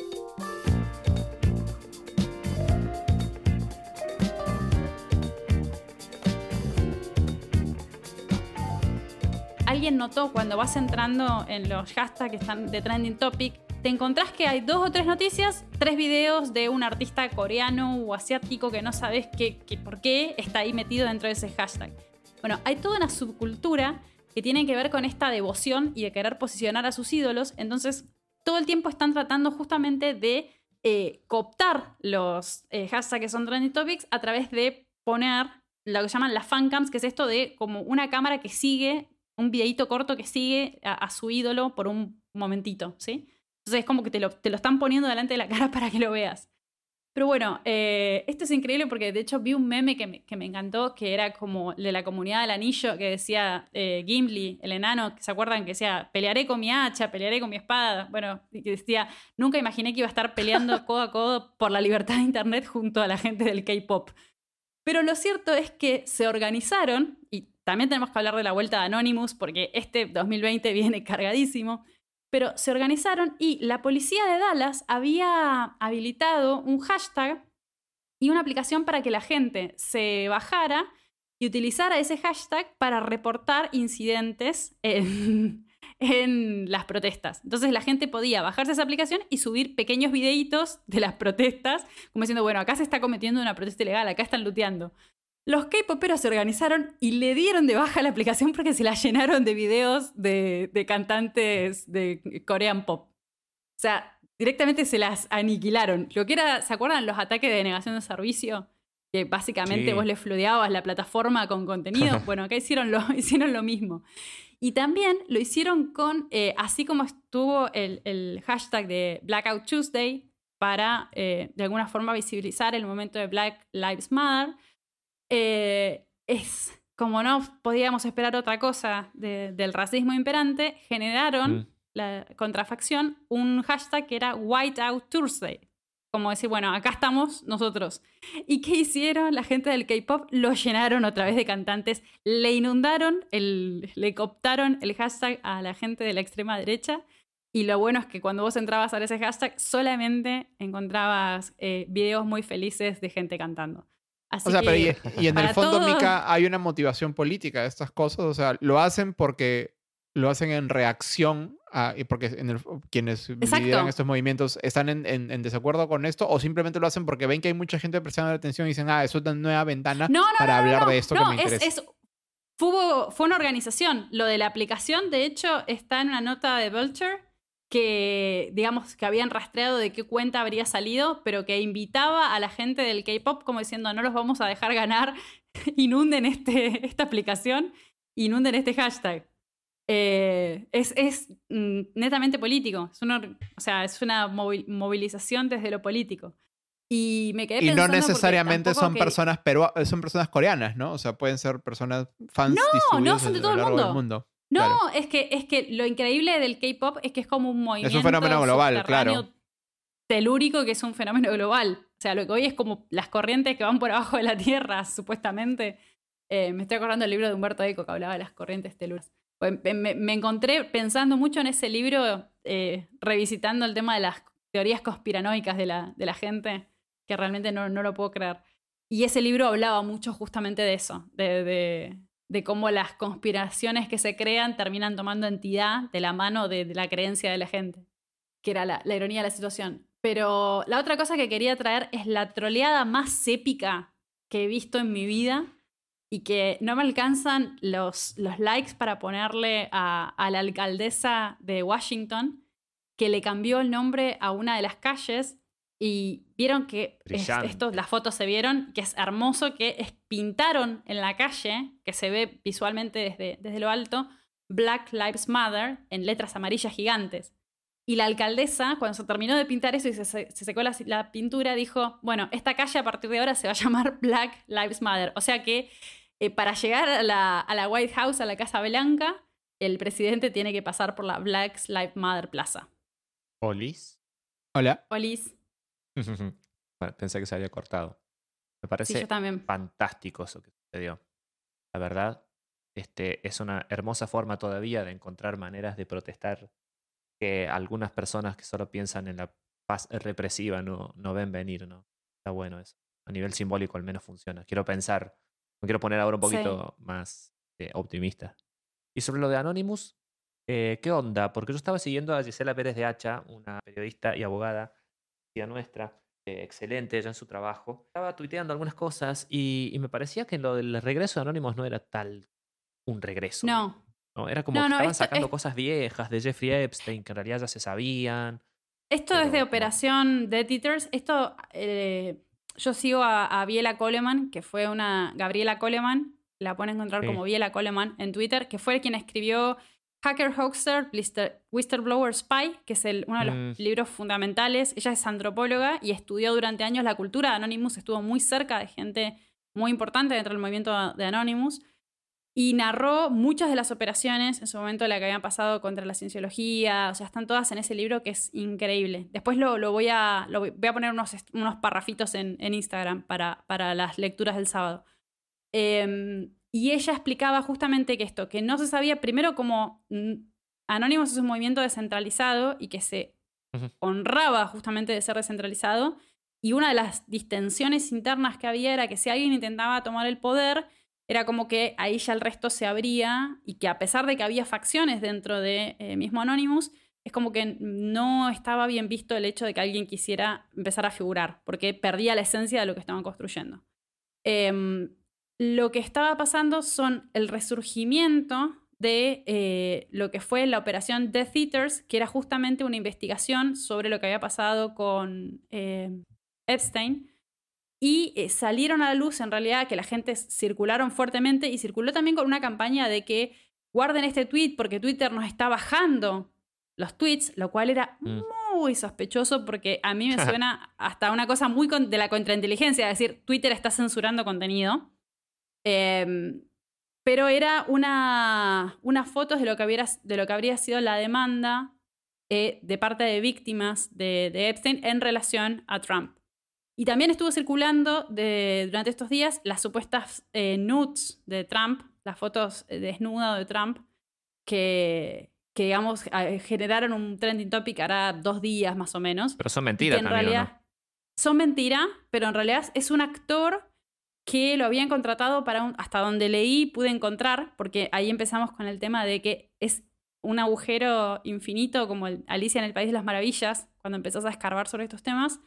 alguien notó cuando vas entrando en los hashtags que están de trending topic, te encontrás que hay dos o tres noticias, tres videos de un artista coreano o asiático que no sabes qué, qué- por qué está ahí metido dentro de ese hashtag. Bueno, hay toda una subcultura que tiene que ver con esta devoción y de querer posicionar a sus ídolos, entonces todo el tiempo están tratando justamente de eh, cooptar los eh, hashtags que son trending topics a través de poner lo que llaman las fancams, que es esto de como una cámara que sigue, un videíto corto que sigue a, a su ídolo por un momentito, ¿sí? Entonces es como que te lo, te lo están poniendo delante de la cara para que lo veas. Pero bueno, eh, esto es increíble porque de hecho vi un meme que me, que me encantó, que era como de la comunidad del anillo, que decía eh, Gimli, el enano, ¿se acuerdan? Que decía, pelearé con mi hacha, pelearé con mi espada. Bueno, y que decía, nunca imaginé que iba a estar peleando codo a codo por la libertad de Internet junto a la gente del K-Pop. Pero lo cierto es que se organizaron, y también tenemos que hablar de la vuelta de Anonymous, porque este 2020 viene cargadísimo, pero se organizaron y la policía de Dallas había habilitado un hashtag y una aplicación para que la gente se bajara y utilizara ese hashtag para reportar incidentes en, las protestas. Entonces la gente podía bajarse esa aplicación y subir pequeños videitos de las protestas, como diciendo, bueno, acá se está cometiendo una protesta ilegal, acá están luteando. Los K-poperos se organizaron y le dieron de baja la aplicación porque se la llenaron de videos de, de cantantes de Korean pop. O sea, directamente se las aniquilaron. Lo que era, ¿se acuerdan los ataques de denegación de servicio? Que básicamente Sí. vos le flodeabas la plataforma con contenido. Bueno, acá hicieron lo, hicieron lo mismo. Y también lo hicieron con, eh, así como estuvo el, el hashtag de Blackout Tuesday para eh, de alguna forma visibilizar el momento de Black Lives Matter, eh, es como no podíamos esperar otra cosa de- del racismo imperante, generaron Mm. la contrafacción un hashtag que era Whiteout Thursday. Como decir, bueno, acá estamos nosotros. ¿Y qué hicieron? La gente del K-pop lo llenaron otra vez de cantantes, le inundaron, el, le cooptaron el hashtag a la gente de la extrema derecha. Y lo bueno es que cuando vos entrabas a ese hashtag, solamente encontrabas eh, videos muy felices de gente cantando. Así O sea, pero y, en el fondo, todo- Mika, hay una motivación política de estas cosas. O sea, lo hacen porque lo hacen en reacción a. Y porque en el- quienes lideran estos movimientos están en, en- en desacuerdo con esto, o simplemente lo hacen porque ven que hay mucha gente prestando atención y dicen, ah, eso es una nueva ventana No, no, para no, hablar de esto que me es- interesa. es- fue, fue una organización. Lo de la aplicación, de hecho, está en una nota de Vulture que, digamos, que habían rastreado de qué cuenta habría salido, pero que invitaba a la gente del K-pop como diciendo, no los vamos a dejar ganar, inunden este, esta aplicación, inunden este hashtag. Eh, es es, mm, netamente político. Es una, o sea, es una movi- movilización desde lo político. Y me quedé Y no necesariamente son que- personas perua- son personas coreanas, ¿no? O sea, pueden ser personas fans no, distribuidos son de todo el mundo. mundo. No, Claro. es, que, es que lo increíble del K-pop es que es como un movimiento. fenómeno global, claro. Telúrico que es un fenómeno global. O sea, lo que hoy es como las corrientes que van por abajo de la Tierra, supuestamente. Eh, me estoy acordando del libro de Humberto Eco que hablaba de las corrientes telúricas. Pues, me, me encontré pensando mucho en ese libro, eh, revisitando el tema de las teorías conspiranoicas de la, de la gente, que realmente no, no, lo puedo creer. Y ese libro hablaba mucho justamente de eso, de, de, de cómo las conspiraciones que se crean terminan tomando entidad de la mano de, la creencia de la gente, que era la, ironía de la situación. Pero la otra cosa que quería traer es la troleada más épica que he visto en mi vida y que no me alcanzan los, los likes para ponerle a, la alcaldesa de Washington, que le cambió el nombre a una de las calles y vieron que es, esto, las fotos se vieron, que es hermoso, que es, pintaron en la calle, que se ve visualmente desde, desde lo alto, Black Lives Matter en letras amarillas gigantes. Y la alcaldesa, cuando se terminó de pintar eso y se, se secó la, la, pintura, dijo, bueno, esta calle a partir de ahora se va a llamar Black Lives Matter. O sea que eh, para llegar a la, a la, White House, a la Casa Blanca, el presidente tiene que pasar por la Black Lives Matter Plaza. ¿Olis? Hola. Olis. bueno, pensé que se había cortado. Me parece sí, yo también. fantástico eso que sucedió. La verdad, este, es una hermosa forma todavía de encontrar maneras de protestar que algunas personas que solo piensan en la paz represiva no, no ven venir, ¿no? Está bueno eso. A nivel simbólico al menos funciona. Quiero pensar, me quiero poner ahora un poquito sí. más eh, optimista. Y sobre lo de Anonymous, eh, ¿qué onda? Porque yo estaba siguiendo a Gisela Pérez de Hacha, una periodista y abogada nuestra, eh, excelente ella en su trabajo. Estaba tuiteando algunas cosas y, y, me parecía que lo del regreso de Anonymous no era tal un regreso. No. ¿no? Era como no, que no, estaban esto, sacando es... cosas viejas de Jeffrey Epstein que en realidad ya se sabían. Esto pero, es de Operación Dead Eaters. Esto, eh, yo sigo a, a, Biela Coleman, que fue una. Gabriela Coleman, la pueden encontrar sí. como Biela Coleman en Twitter, que fue quien escribió Hacker Hoaxer, Whistleblower Spy, que es el, uno de los mm. libros fundamentales. Ella es antropóloga y estudió durante años la cultura de Anonymous, estuvo muy cerca de gente muy importante dentro del movimiento de Anonymous y narró muchas de las operaciones en su momento la que habían pasado contra la cienciología, o sea, están todas en ese libro que es increíble. Después lo, lo voy, a, lo voy a poner unos, unos parrafitos en, en Instagram para, para, las lecturas del sábado. Eh, y ella explicaba justamente que esto, que no se sabía primero cómo Anonymous es un movimiento descentralizado y que se uh -huh. honraba justamente de ser descentralizado. Y una de las distensiones internas que había era que si alguien intentaba tomar el poder, era como que ahí ya el resto se abría y que a pesar de que había facciones dentro de eh, mismo Anonymous, es como que no estaba bien visto el hecho de que alguien quisiera empezar a figurar, porque perdía la esencia de lo que estaban construyendo. Eh, lo que estaba pasando son el resurgimiento de eh, lo que fue la operación Death Eaters, que era justamente una investigación sobre lo que había pasado con eh, Epstein. Y eh, salieron a la luz en realidad que la gente circularon fuertemente y circuló también con una campaña de que guarden este tweet porque Twitter nos está bajando los tweets, lo cual era mm. muy sospechoso porque a mí me suena hasta una cosa muy de la contrainteligencia, es decir, Twitter está censurando contenido. Eh, pero era una, unas fotos de lo, que habría, de lo que habría sido la demanda eh, de parte de víctimas de, de, Epstein en relación a Trump. Y también estuvo circulando de, durante estos días las supuestas eh, nudes de Trump, las fotos desnudas de Trump, que, que digamos generaron un trending topic hará dos días más o menos. Pero son mentiras en también, realidad, ¿no? Son mentiras, pero en realidad es un actor que lo habían contratado para un, hasta donde leí pude encontrar, porque ahí empezamos con el tema de que es un agujero infinito como Alicia en el País de las Maravillas, cuando empezás a escarbar sobre estos temas.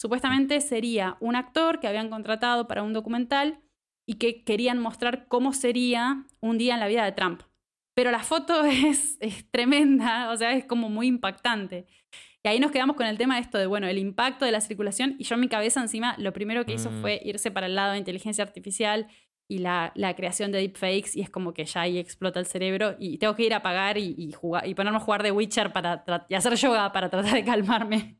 Supuestamente sería un actor que habían contratado para un documental y que querían mostrar cómo sería un día en la vida de Trump. Pero la foto es, es tremenda, o sea, es como muy impactante. Y ahí nos quedamos con el tema de esto de, bueno, el impacto de la circulación. Y yo en mi cabeza encima lo primero que hizo Mm. fue irse para el lado de inteligencia artificial y la, la creación de deepfakes. Y es como que ya ahí explota el cerebro. Y tengo que ir a pagar y, y, jugar, y ponerme a jugar de Witcher para y hacer yoga para tratar de calmarme.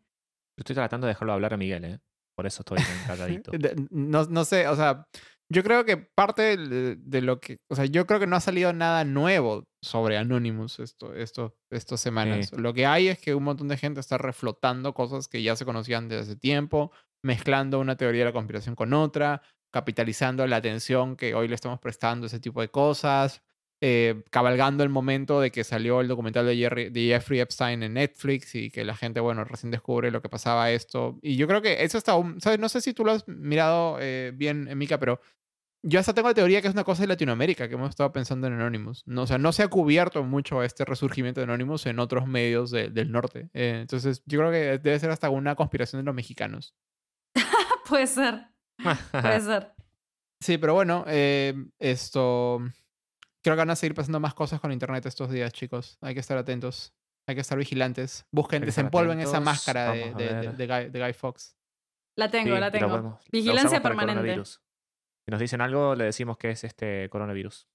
Estoy tratando de dejarlo hablar a Miguel, ¿eh? Por eso estoy calladito. No, no sé, o sea, yo creo que parte de, de lo que, o sea, yo creo que no ha salido nada nuevo sobre Anonymous esto, esto, estas semanas. Sí. Lo que hay es que un montón de gente está reflotando cosas que ya se conocían desde hace tiempo, mezclando una teoría de la conspiración con otra, capitalizando la atención que hoy le estamos prestando a ese tipo de cosas. eh, cabalgando el momento de que salió el documental de, Jerry- de Jeffrey Epstein en Netflix y que la gente, bueno, recién descubre lo que pasaba esto. Y yo creo que eso está, un- ¿sabes? No sé si tú lo has mirado eh, bien, Mika, pero yo hasta tengo la teoría que es una cosa de Latinoamérica que hemos estado pensando en Anonymous. No, o sea, no se ha cubierto mucho este resurgimiento de Anonymous en otros medios de- del norte. Eh, entonces, yo creo que debe ser hasta una conspiración de los mexicanos. Puede ser, puede ser. Sí, pero bueno, eh, esto. Creo que van a seguir pasando más cosas con internet estos días, chicos. Hay que estar atentos. Hay que estar vigilantes. Busquen, desempolven esa máscara de, de- de- ver. de Guy, de Guy Fox. La tengo, Sí, la tengo. la Vigilancia permanente. Si nos dicen algo, le decimos que es este coronavirus.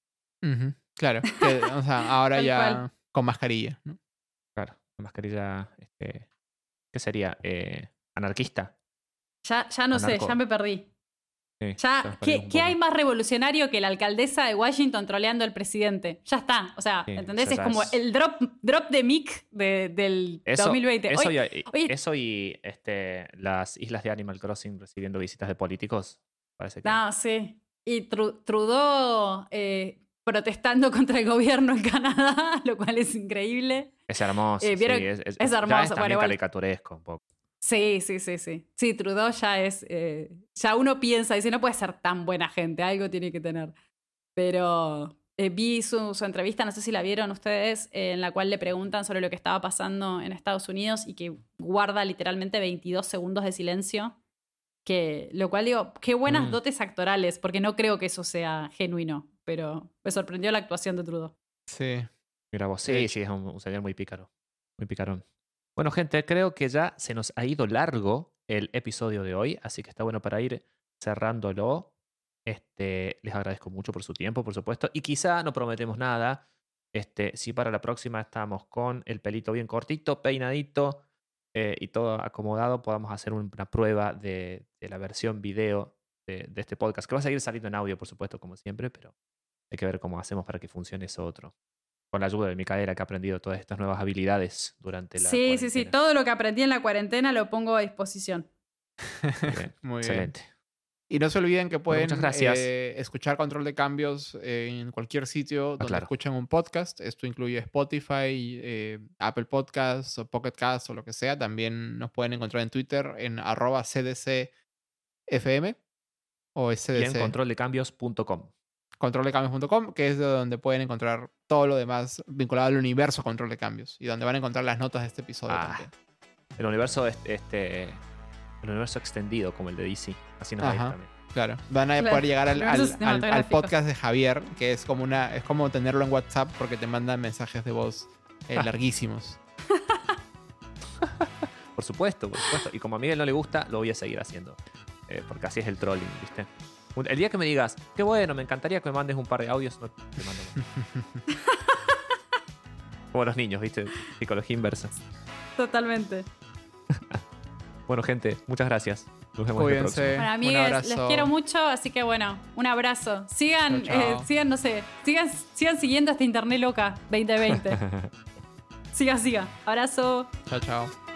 Claro. que, o sea, ahora ya cual. con mascarilla. ¿no? Claro, la mascarilla, este, ¿qué sería? Eh, anarquista. Ya, ya no sé, ya me perdí. Sí, Ya, ¿qué, hay más revolucionario que la alcaldesa de Washington troleando al presidente? Ya está. O sea, Sí, ¿entendés? Es como el drop, drop de mic de- del Eso, 2020. eso, Hoy- y, y- eso y este, las islas de Animal Crossing recibiendo visitas de políticos. Parece que. No, sí. Y Tru- Trudeau eh, protestando contra el gobierno en Canadá, lo cual es increíble. Es hermoso. Eh, sí, es, Es ya hermoso, Es bueno, también caricaturesco un poco. Sí, sí, sí, sí. Sí, Trudeau ya es. eh, ya uno piensa, dice, no puede ser tan buena gente, algo tiene que tener. Pero eh, vi su, su entrevista, no sé si la vieron ustedes, eh, en la cual le preguntan sobre lo que estaba pasando en Estados Unidos y que guarda literalmente 22 segundos de silencio. Que, lo cual digo, qué buenas Mm. dotes actorales, porque no creo que eso sea genuino, pero me sorprendió la actuación de Trudeau. Sí. Mira vos, sí, Sí. sí, es un, un señor muy pícaro. Muy picarón. Bueno, gente, creo que ya se nos ha ido largo el episodio de hoy, así que está bueno para ir cerrándolo. Este, les agradezco mucho por su tiempo, por supuesto. Y quizá no prometemos nada. Este, si para la próxima estamos con el pelito bien cortito, peinadito eh, y todo acomodado, podamos hacer una prueba de, de la versión video de, de este podcast, que va a seguir saliendo en audio, por supuesto, como siempre, pero hay que ver cómo hacemos para que funcione eso otro. Con la ayuda de Micaela, que ha aprendido todas estas nuevas habilidades durante la. Sí, sí, sí. Todo lo que aprendí en la cuarentena lo pongo a disposición. Bien, Muy bien. Y no se olviden que pueden muchas gracias. eh, escuchar Control de Cambios en cualquier sitio donde Ah, claro. escuchen un podcast. Esto incluye Spotify, eh, Apple Podcasts o Pocket Casts o lo que sea. También nos pueden encontrar en Twitter en arroba cdcfm o es Y en cdc, controldecambios.com. controldecambios.com, que es de donde pueden encontrar todo lo demás vinculado al universo Control de Cambios y donde van a encontrar las notas de este episodio Ah, también. El universo, este, este, el universo extendido, como el de DC. Así nos va a ir también. Claro, van a Claro, poder llegar al, universo al- al- al cinematográfico. podcast de Javier, que es como una es como tenerlo en WhatsApp porque te mandan mensajes de voz eh, larguísimos. Por supuesto, por supuesto. Y como a Miguel no le gusta, lo voy a seguir haciendo. Eh, porque así es el trolling, ¿viste? Un- El día que me digas, qué bueno, me encantaría que me mandes un par de audios, no te mando más. Como los niños, ¿viste? Psicología inversa. Totalmente. Bueno, gente, muchas gracias. Nos vemos en el próximo. Cuídense. Bueno, un amigos, les quiero mucho, así que bueno, un abrazo. Sigan, Chao, chao. eh, sigan, no sé, sigan, sigan siguiendo esta internet loca 2020. siga, siga. Abrazo. Chao, chao.